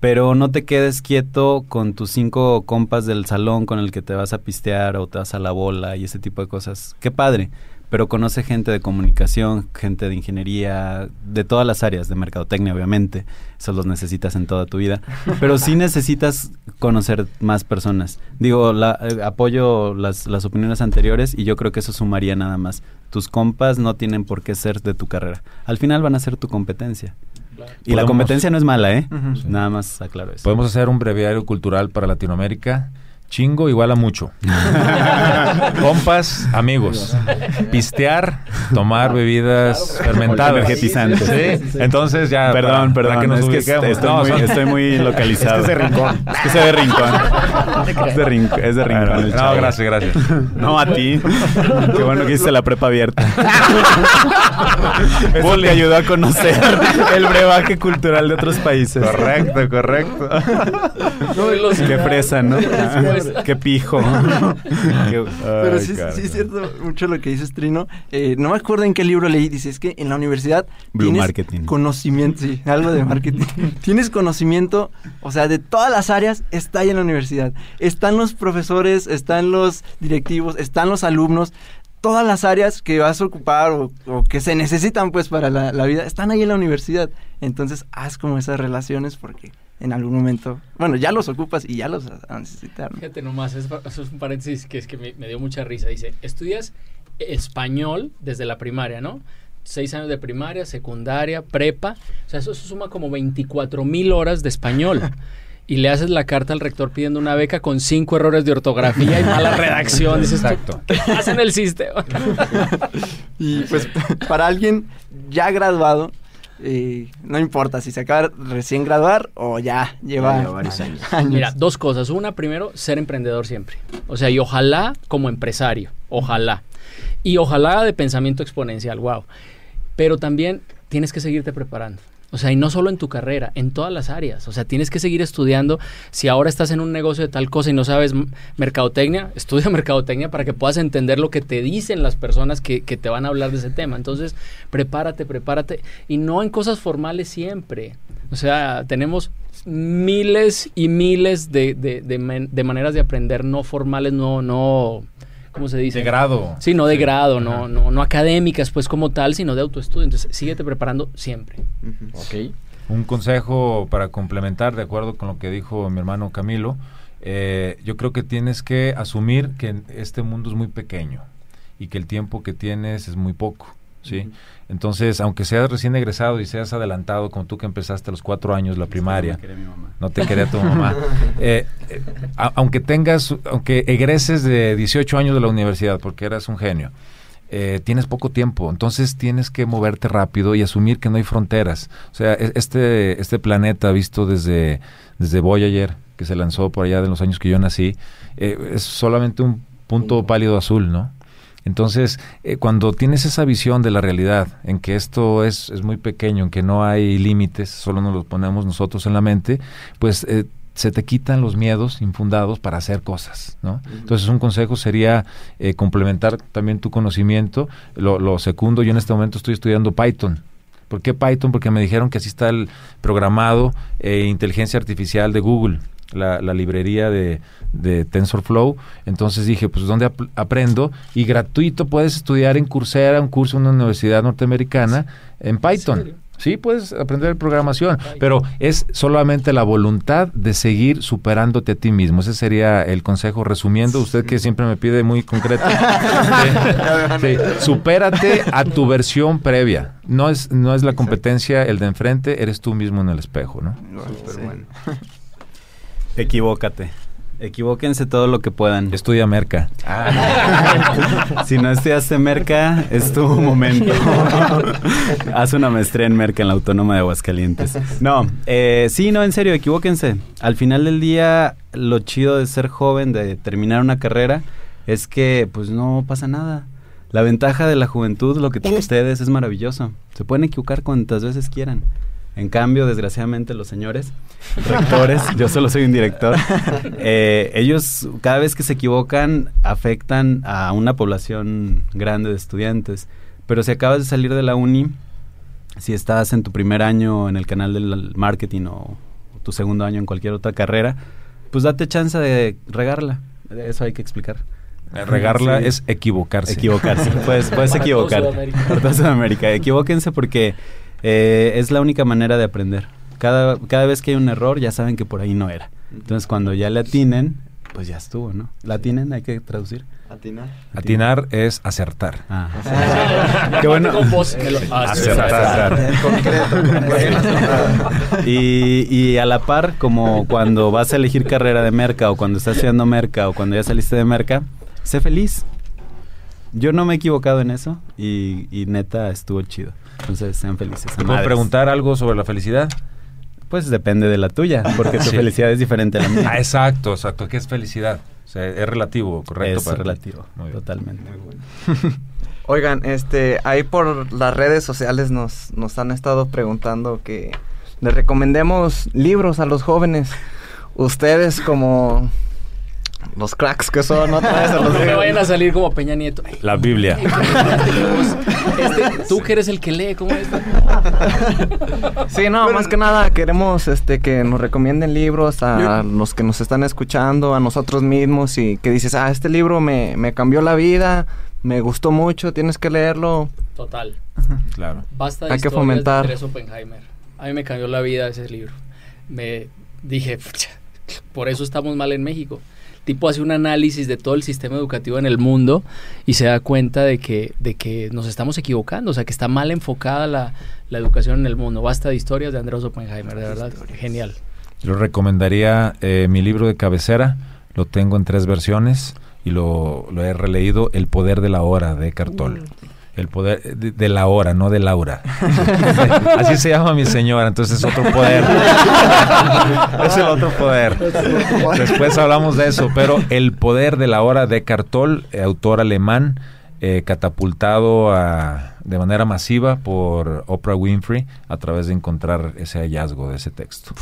Pero no te quedes quieto con tus cinco compas del salón con el que te vas a pistear o te vas a la bola y ese tipo de cosas. Qué padre pero conoce gente de comunicación, gente de ingeniería, de todas las áreas, de mercadotecnia, obviamente. Eso los necesitas en toda tu vida. Pero sí necesitas conocer más personas. Digo, la, eh, apoyo las, las opiniones anteriores y yo creo que eso sumaría nada más. Tus compas no tienen por qué ser de tu carrera. Al final van a ser tu competencia. Y la competencia no es mala, ¿eh? Nada más aclaro eso. Podemos hacer un breviario cultural para Latinoamérica Chingo igual a mucho. Compas, amigos. Pistear, tomar bebidas fermentadas. Energetizantes. ¿Sí? Entonces ya. Perdón, perdón. que nos es que estoy, muy, localizado. Es, de rincón. Es que de rincón. Es de, rincón. Es de rincón. no, gracias, gracias. No, a ti. Qué bueno que hiciste la prepa abierta. Eso le ayudó a conocer el brebaje cultural de otros países. Correcto, correcto. Qué fresa, ¿no? Qué pijo. Pero sí, sí, es cierto mucho lo que dices, Trino. Eh, no me acuerdo en qué libro leí. Dice, es que en la universidad Blue tienes marketing. conocimiento, sí, algo de marketing. tienes conocimiento, o sea, de todas las áreas está ahí en la universidad. Están los profesores, están los directivos, están los alumnos todas las áreas que vas a ocupar o, que se necesitan pues para la, la, vida están ahí en la universidad. Entonces haz como esas relaciones porque en algún momento. Bueno, ya los ocupas y ya los a necesitar. Fíjate nomás, eso es un paréntesis que es que me, dio mucha risa. Dice, estudias español desde la primaria, ¿no? seis años de primaria, secundaria, prepa. O sea, eso, eso suma como 24 mil horas de español. Y le haces la carta al rector pidiendo una beca con cinco errores de ortografía y mala redacción. Dices, Exacto. ¿qué pasa en el sistema? Y pues para alguien ya graduado, eh, no importa si se acaba de recién graduar o ya lleva, Ya lleva varios años. Mira, dos cosas. Una, primero, ser emprendedor siempre. O sea, y ojalá como empresario. Ojalá. Y ojalá de pensamiento exponencial, wow. Pero también tienes que seguirte preparando. O sea, y no solo en tu carrera, en todas las áreas. O sea, tienes que seguir estudiando. Si ahora estás en un negocio de tal cosa y no sabes mercadotecnia, estudia mercadotecnia para que puedas entender lo que te dicen las personas que, que te van a hablar de ese tema. Entonces, prepárate, prepárate. Y no en cosas formales siempre. O sea, tenemos miles y miles de, de- de de maneras de aprender no formales, no, no, ¿cómo se dice? De grado. Sí, no de Sí. grado, no, no, no académicas, pues como tal, sino de autoestudio. Entonces, síguete preparando siempre. Ok. Un consejo para complementar, de acuerdo con lo que dijo mi hermano Camilo, eh, yo creo que tienes que asumir que este mundo es muy pequeño y que el tiempo que tienes es muy poco, ¿sí? Entonces, aunque seas recién egresado y seas adelantado, como tú que empezaste a los cuatro años la primaria, no te quería tu mamá, eh, eh, a- aunque tengas, aunque egreses de 18 años de la universidad, porque eras un genio, eh, tienes poco tiempo, entonces tienes que moverte rápido y asumir que no hay fronteras. O sea, e- este, este planeta visto desde, desde Voyager, que se lanzó por allá de los años que yo nací, es solamente un punto pálido azul, ¿no? Entonces, eh, cuando tienes esa visión de la realidad, en que esto es, es muy pequeño, en que no hay límites, solo nos los ponemos nosotros en la mente, pues eh, se te quitan los miedos infundados para hacer cosas, ¿no? Entonces, un consejo sería eh, complementar también tu conocimiento. Lo, lo segundo, yo en este momento estoy estudiando Python. ¿Por qué Python? Porque me dijeron que así está el programado eh, inteligencia artificial de Google, la, la librería de, de TensorFlow. Entonces dije, pues ¿dónde ap- aprendo? Y gratuito puedes estudiar en Coursera, un curso en una universidad norteamericana, en Python. Sí, puedes aprender programación, pero es solamente la voluntad de seguir superándote a ti mismo. Ese sería el consejo resumiendo. Usted que siempre me pide muy concreto. Sí, sí, supérate a tu versión previa. No es, no es la competencia el de enfrente, eres tú mismo en el espejo, ¿no? Súper bueno. Equivócate. Equivóquense todo lo que puedan. Estudia merca. si no estudiaste merca, es tu momento. Haz una maestría en merca en la Autónoma de Aguascalientes. No, eh, sí, no, en serio, equivóquense. Al final del día, lo chido de ser joven, de terminar una carrera, es que pues no pasa nada. La ventaja de la juventud, lo que tienen ustedes, es maravilloso. Se pueden equivocar cuantas veces quieran. En cambio, desgraciadamente, los señores rectores, yo solo soy un director, eh, ellos cada vez que se equivocan afectan a una población grande de estudiantes. Pero si acabas de salir de la uni, si estás en tu primer año en el canal del marketing o tu segundo año en cualquier otra carrera, pues date chance de regarla. Eso hay que explicar. Eh, Regarla Sí. es equivocarse. Equivocarse. Puedes, puedes equivocarte. Sudamérica. Sudamérica. Equivóquense porque eh, es la única manera de aprender. Cada, cada vez que hay un error ya saben que por ahí no era. Entonces cuando ya le atinen, pues ya estuvo, ¿no? ¿La atinen? Hay que traducir. Atinar. Atinar es acertar. Ah. Qué bueno. Acertar. En concreto. Y, y a la par, como cuando vas a elegir carrera de merca o cuando estás estudiando merca o cuando ya saliste de merca, sé feliz. Yo no me he equivocado en eso y, y neta estuvo chido. Entonces sean felices. ¿Te puedo preguntar algo sobre la felicidad? Pues depende de la tuya, porque tu Sí. felicidad es diferente a la mía. Ah, exacto, exacto. ¿Qué es felicidad? O sea, es relativo, correcto. es para ti. relativo, Muy totalmente. Oigan, este, ahí por las redes sociales nos, nos han estado preguntando que les recomendemos libros a los jóvenes. Ustedes como los cracks que son, otra vez se los No me vayan a salir como Peña Nieto. Ay, La Biblia. este, tú que eres el que lee, ¿cómo es? Sí, no, más que nada queremos este que nos recomienden libros a los que nos están escuchando, a nosotros mismos y que dices, ah, este libro me, me cambió la vida, me gustó mucho, tienes que leerlo. Total. Claro. Basta de Hay que fomentar. de Andrés Oppenheimer. A mí me cambió la vida ese libro. Me dije, "Pucha, por eso estamos mal en México. Tipo hace un análisis de todo el sistema educativo en el mundo y se da cuenta de que, de que nos estamos equivocando, o sea, que está mal enfocada la, la educación en el mundo. Basta de historias de Andrés Oppenheimer, de verdad, genial. Yo recomendaría eh, mi libro de cabecera, lo tengo en tres versiones y lo, lo he releído, El poder de la hora de Cartol. El poder de, de la hora, no de Laura. Así se llama mi señora, entonces es otro poder. es el otro poder. Después hablamos de eso, pero El poder de la hora de Cartol, eh, autor alemán, eh, catapultado a, de manera masiva por Oprah Winfrey a través de encontrar ese hallazgo de ese texto.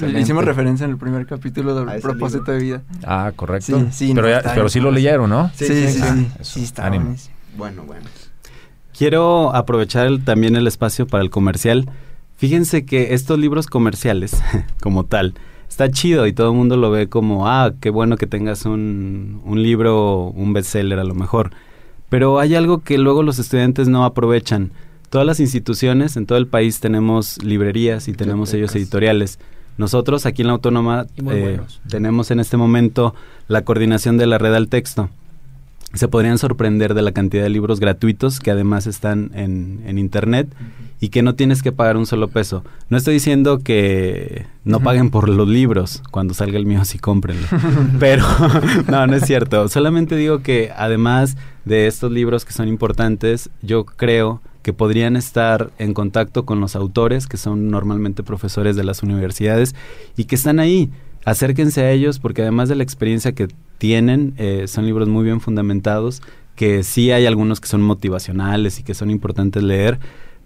Le hicimos referencia en el primer capítulo del propósito de vida. Ah, correcto. Sí, sí, pero, no, ya- está pero bien. sí lo leyeron, ¿no? Sí, sí, sí. Ah, sí, eso. Sí, está Ánimo. buenísimo. Bueno, bueno. Quiero aprovechar el- también el espacio para el comercial. Fíjense que estos libros comerciales, como tal, está chido y todo el mundo lo ve como, ah, qué bueno que tengas un, un libro, un bestseller a lo mejor. Pero hay algo que luego los estudiantes no aprovechan. Todas las instituciones en todo el país tenemos librerías y tenemos sellos editoriales. Nosotros aquí en la Autónoma eh, tenemos en este momento la coordinación de la red al texto. Se podrían sorprender de la cantidad de libros gratuitos que además están en, en internet y que no tienes que pagar un solo peso. No estoy diciendo que no paguen por los libros, cuando salga el mío sí cómprenlo. Pero no, no es cierto. Solamente digo que además de estos libros que son importantes, yo creo que podrían estar en contacto con los autores, que son normalmente profesores de las universidades, y que están ahí. Acérquense a ellos porque además de la experiencia que tienen, eh, son libros muy bien fundamentados, que sí hay algunos que son motivacionales y que son importantes leer,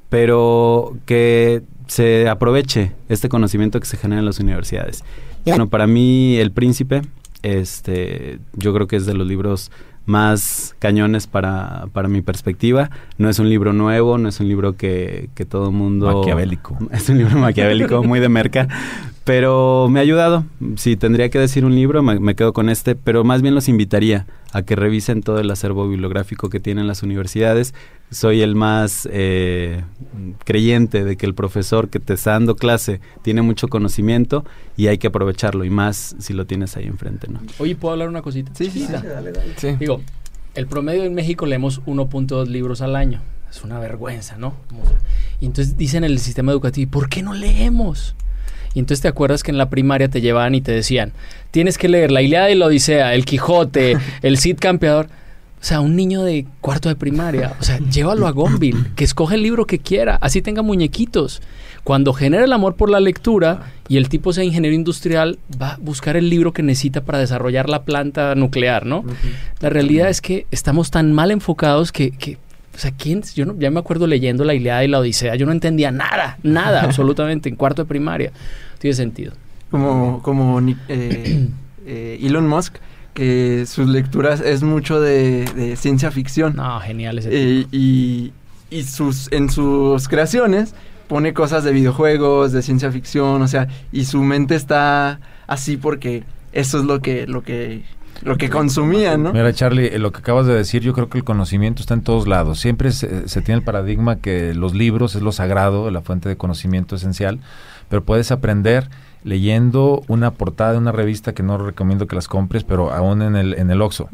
pero que se aproveche este conocimiento que se genera en las universidades. Bueno, para mí El Príncipe, este, yo creo que es de los libros más cañones para, para mi perspectiva. No es un libro nuevo, no es un libro que, que todo el mundo... Maquiavélico. Es un libro maquiavélico, muy de merca. Pero me ha ayudado. Si tendría que decir un libro, me, me quedo con este. Pero más bien los invitaría a que revisen todo el acervo bibliográfico que tienen las universidades. Soy el más eh, creyente de que el profesor que te está dando clase tiene mucho conocimiento y hay que aprovecharlo. Y más si lo tienes ahí enfrente, ¿no? Oye, ¿puedo hablar una cosita? Sí, sí, sí. Dale, dale. Sí. Digo, el promedio en México leemos 1.2 libros al año. Es una vergüenza, ¿no? Y entonces dicen en el sistema educativo, ¿y ¿por qué no leemos? Y entonces te acuerdas que en la primaria te llevaban y te decían, tienes que leer la Ilíada y la Odisea, el Quijote, el Cid Campeador. O sea, un niño de cuarto de primaria, o sea, llévalo a Gonville, que escoge el libro que quiera, así tenga muñequitos. Cuando genere el amor por la lectura y el tipo sea ingeniero industrial, va a buscar el libro que necesita para desarrollar la planta nuclear, ¿no? La realidad es que estamos tan mal enfocados que, que o sea, ¿quién? Yo no, ya me acuerdo leyendo la Ilíada y la Odisea, yo no entendía nada, nada, absolutamente, en cuarto de primaria. Tiene sentido. Como, como eh, eh, Elon Musk, que sus lecturas es mucho de, de ciencia ficción. No, genial ese Eh, y, y sus, en sus creaciones pone cosas de videojuegos, de ciencia ficción, o sea, y su mente está así porque eso es lo que, lo que, lo que consumía, ¿no? Mira, Charlie, eh, lo que acabas de decir, yo creo que el conocimiento está en todos lados. Siempre se, se tiene el paradigma que los libros es lo sagrado, la fuente de conocimiento esencial, pero puedes aprender leyendo una portada de una revista que no recomiendo que las compres, pero aún en el, en el Oxxo.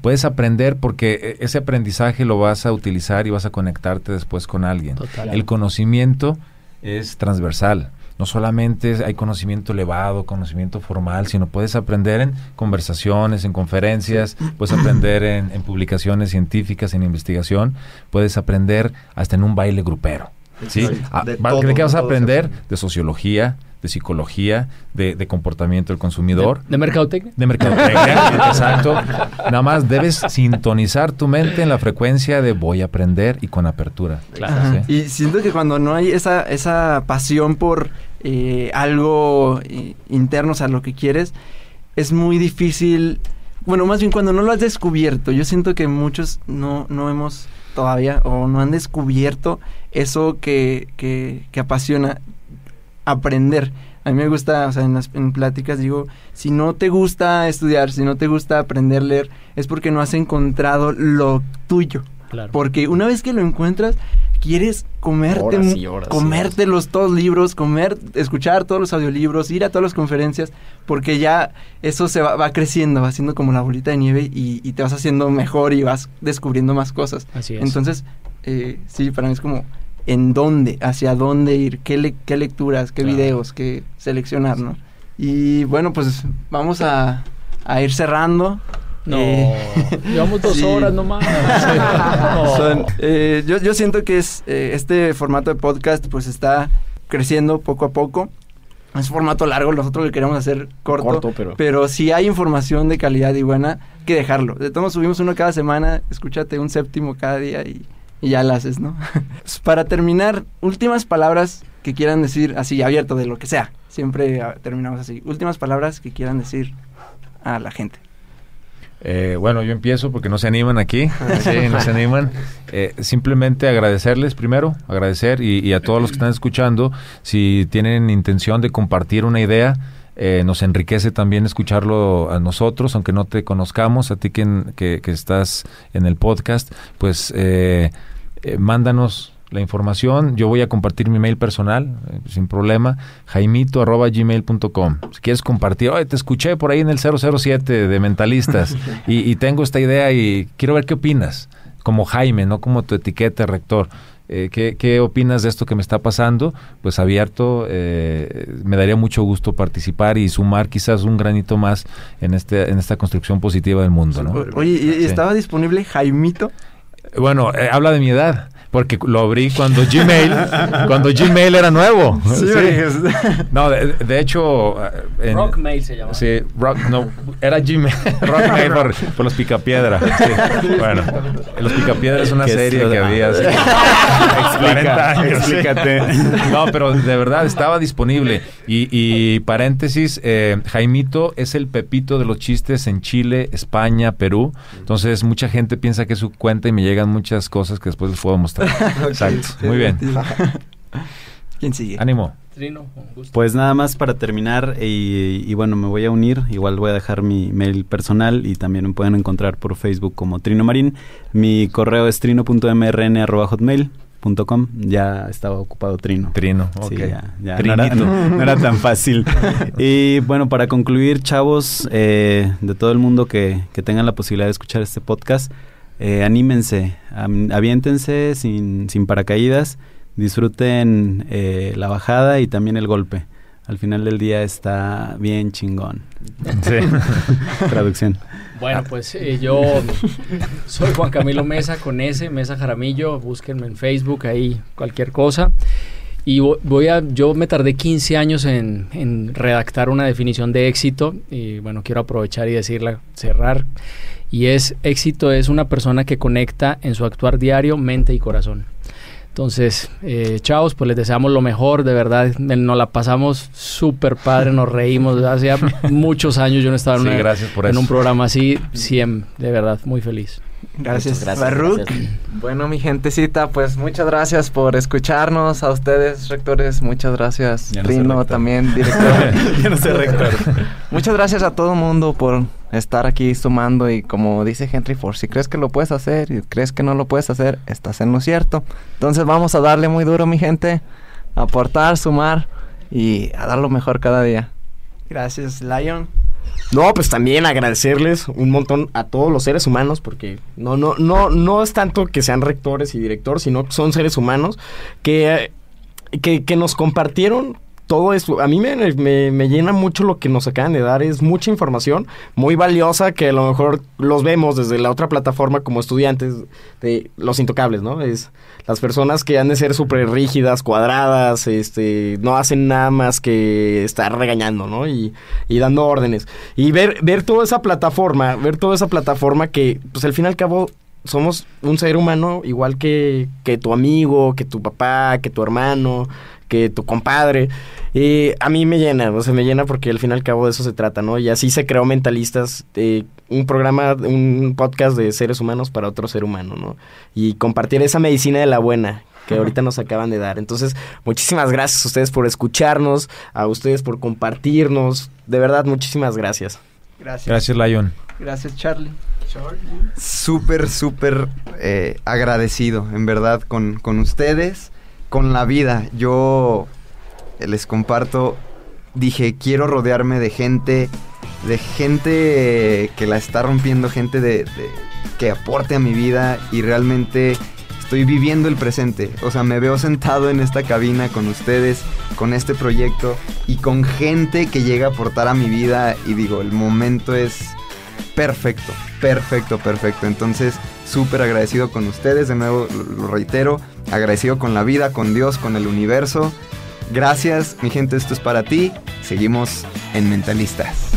Puedes aprender porque eh, ese aprendizaje lo vas a utilizar y vas a conectarte después con alguien. Total. El conocimiento es transversal. No solamente hay conocimiento elevado, conocimiento formal, sino puedes aprender en conversaciones, en conferencias, puedes aprender en, en publicaciones científicas, en investigación, puedes aprender hasta en un baile grupero. ¿sí? Ah, de todo, ¿De qué vas a aprender? aprende. De sociología, de psicología, de, de comportamiento del consumidor. ¿De mercadotecnia? De mercadotecnia, exacto. Nada más debes sintonizar tu mente en la frecuencia de voy a aprender y con apertura. ¿sí? Y siento que cuando no hay esa, esa pasión por eh, algo eh, interno, o sea, lo que quieres, es muy difícil. Bueno, más bien cuando no lo has descubierto. Yo siento que muchos no, no hemos todavía o no han descubierto eso que, que, que apasiona aprender. A mí me gusta, o sea, en las en pláticas digo, si no te gusta estudiar, si no te gusta aprender a leer, es porque no has encontrado lo tuyo. Claro. Porque una vez que lo encuentras, quieres comerte, Horas y horas y comerte los todos libros, comer, escuchar todos los audiolibros, ir a todas las conferencias, porque ya eso se va, va creciendo, va siendo como la bolita de nieve y, y te vas haciendo mejor y vas descubriendo más cosas. Así es. Entonces, eh, sí, para mí es como en dónde, hacia dónde ir, qué, le- qué lecturas, qué Claro. videos, qué seleccionar, ¿no? Y bueno, pues vamos a, a ir cerrando. No, Eh, llevamos dos sí. horas nomás. No. Son, eh, yo, yo siento que es eh, este formato de podcast pues está creciendo poco a poco. Es formato largo, nosotros lo queremos hacer corto, Corto, pero- si hay información de calidad y buena, hay que dejarlo. De todos modos, subimos uno cada semana, escúchate un séptimo cada día y, y ya lo haces, ¿no? Pues, Para terminar, últimas palabras que quieran decir, así abierto de lo que sea. Siempre ah, terminamos así. Últimas palabras que quieran decir a la gente. Eh, bueno, yo empiezo porque no se animan aquí. Sí, no se animan. Eh, simplemente agradecerles primero, agradecer y, y a todos los que están escuchando, si tienen intención de compartir una idea, eh, nos enriquece también escucharlo a nosotros, aunque no te conozcamos, a ti que, que, que estás en el podcast, pues eh, eh, mándanos la información. Yo voy a compartir mi mail personal, eh, sin problema, jaimito arroba gmail.com. Si quieres compartir, oye, te escuché por ahí en el 007 de Mentalistas y, y tengo esta idea y quiero ver qué opinas, como Jaime, no como tu etiqueta, rector. Eh, ¿qué, ¿Qué opinas de esto que me está pasando? Pues abierto, eh, me daría mucho gusto participar y sumar quizás un granito más en, este, en esta construcción positiva del mundo. ¿no? Oye, ¿y- y Sí. ¿estaba disponible Jaimito? Bueno, eh, habla de mi edad. Porque lo abrí cuando Gmail, cuando Gmail era nuevo. Sí, No, de, de hecho... eh, en- Rockmail se llama. Sí, rock, no, era Gmail, Rockmail por, por los Picapiedra. sí. Bueno, los Picapiedra es una ¿Qué es serie que había hace Explica, 40 años. sí. explícate. No, pero de verdad estaba disponible. Y, y paréntesis, eh, Jaimito es el pepito de los chistes en Chile, España, Perú. Entonces mucha gente piensa que es su cuenta y me llegan muchas cosas que después les puedo mostrar. Exacto, muy bien. ¿Quién sigue? Ánimo. Trino, con gusto. Pues nada más para terminar y, y bueno, me voy a unir, igual voy a dejar mi mail personal y también me pueden encontrar por Facebook como Trino Marín. Mi correo es trino.mrn.hotmail.com. Ya estaba ocupado Trino. Trino, Sí, ok. ya, ya. No, era, Trinito. no era tan fácil. y bueno, para concluir, chavos, eh, de todo el mundo que, que tengan la posibilidad de escuchar este podcast, eh, anímense, aviéntense sin, sin paracaídas, disfruten eh, la bajada y también el golpe. Al final del día está bien chingón. Sí. Traducción. Bueno, pues eh, yo soy Juan Camilo Mesa con S, Mesa Jaramillo, búsquenme en Facebook, ahí cualquier cosa. Y vo- voy a, yo me tardé 15 años en, en redactar una definición de éxito y bueno, quiero aprovechar y decirla, cerrar. Y es, éxito es una persona que conecta en su actuar diario mente y corazón. Entonces, eh, chavos, pues les deseamos lo mejor, de verdad, nos la pasamos súper padre, nos reímos, hace muchos años yo no estaba en, una- en un programa así, 100, de verdad, muy feliz. Gracias, Muchas gracias. Bueno, mi gentecita, pues muchas gracias por escucharnos. A ustedes, rectores, muchas gracias. Ya no soy Trino rector. también, director. Yo no sé rector. muchas gracias a todo el mundo por estar aquí sumando. Y como dice Henry Ford, si crees que lo puedes hacer y crees que no lo puedes hacer, estás en lo cierto. Entonces vamos a darle muy duro, mi gente. Aportar, sumar y a dar lo mejor cada día. Gracias, Lion. No, pues también agradecerles un montón a todos los seres humanos, porque no, no, no, no es tanto que sean rectores y directores, sino que son seres humanos que, que, que nos compartieron todo esto. A mí me, me, me llena mucho lo que nos acaban de dar. Es mucha información muy valiosa que a lo mejor los vemos desde la otra plataforma como estudiantes de los intocables, ¿no? Es las personas que han de ser súper rígidas, cuadradas, este, no hacen nada más que estar regañando, ¿no? Y, y dando órdenes. Y ver, ver toda esa plataforma, ver toda esa plataforma que, pues al fin y al cabo, somos un ser humano igual que, que tu amigo, que tu papá, que tu hermano, que tu compadre. Y a mí me llena, o sea, me llena porque al fin y al cabo de eso se trata, ¿no? Y así se creó Mentalistas, eh, un programa, un podcast de seres humanos para otro ser humano, ¿no? Y compartir esa medicina de la buena que ahorita nos acaban de dar. Entonces, muchísimas gracias a ustedes por escucharnos, a ustedes por compartirnos. De verdad, muchísimas gracias. Gracias. Gracias, Lion. Gracias, Charlie. súper, súper eh, agradecido, en verdad, con, con ustedes, con la vida. Yo les comparto, dije, quiero rodearme de gente, de gente que la está rompiendo, gente de, que aporte a mi vida y realmente estoy viviendo el presente. O sea, me veo sentado en esta cabina con ustedes, con este proyecto y con gente que llega a aportar a mi vida y digo, el momento es perfecto, perfecto, perfecto. Entonces, súper agradecido con ustedes, de nuevo lo reitero, agradecido con la vida, con Dios, con el universo. Gracias, mi gente, esto es para ti. Seguimos en Mentalistas.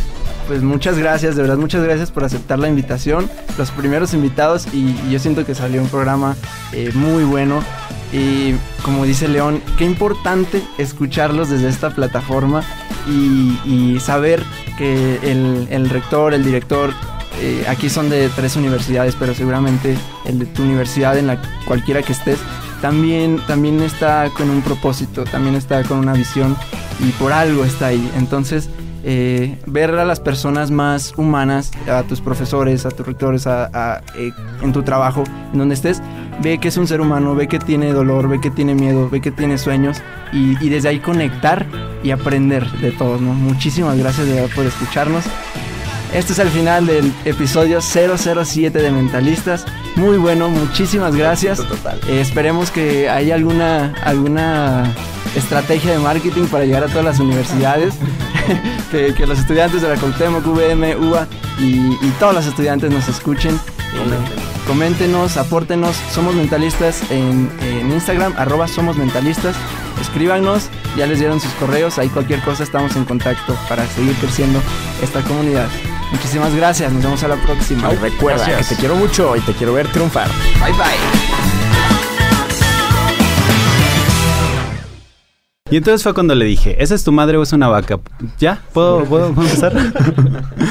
Pues muchas gracias, de verdad muchas gracias por aceptar la invitación. Los primeros invitados y, yo siento que salió un programa eh, muy bueno. Y como dice León, qué importante escucharlos desde esta plataforma y, saber que el, el rector, el director, eh, aquí son de tres universidades, pero seguramente el de tu universidad, en la cualquiera que estés, también, también está con un propósito, también está con una visión y por algo está ahí. Entonces, eh, ver a las personas más humanas, a tus profesores, a tus rectores, a- a, eh, en tu trabajo, en donde estés, ve que es un ser humano, ve que tiene dolor, ve que tiene miedo, ve que tiene sueños y, desde ahí conectar y aprender de todos. Muchísimas gracias por escucharnos. Este es el final del episodio 007 de Mentalistas. Muy bueno, muchísimas gracias. Eh, esperemos que haya alguna, alguna estrategia de marketing para llegar a todas las universidades. que, que los estudiantes de la Cuauhtémoc, VM, UA y, y todos los estudiantes nos escuchen. Eh, coméntenos, apórtenos. Somos Mentalistas en, en Instagram, arroba Somos Mentalistas. Escríbanos, ya les dieron sus correos. Ahí cualquier cosa estamos en contacto para seguir creciendo esta comunidad. Muchísimas gracias, nos vemos a la próxima. Y recuerda que te quiero mucho y te quiero ver triunfar. Bye bye. Y entonces fue cuando le dije, ¿esa es tu madre o es una vaca? ¿Ya? ¿Puedo, ¿puedo, ¿puedo empezar?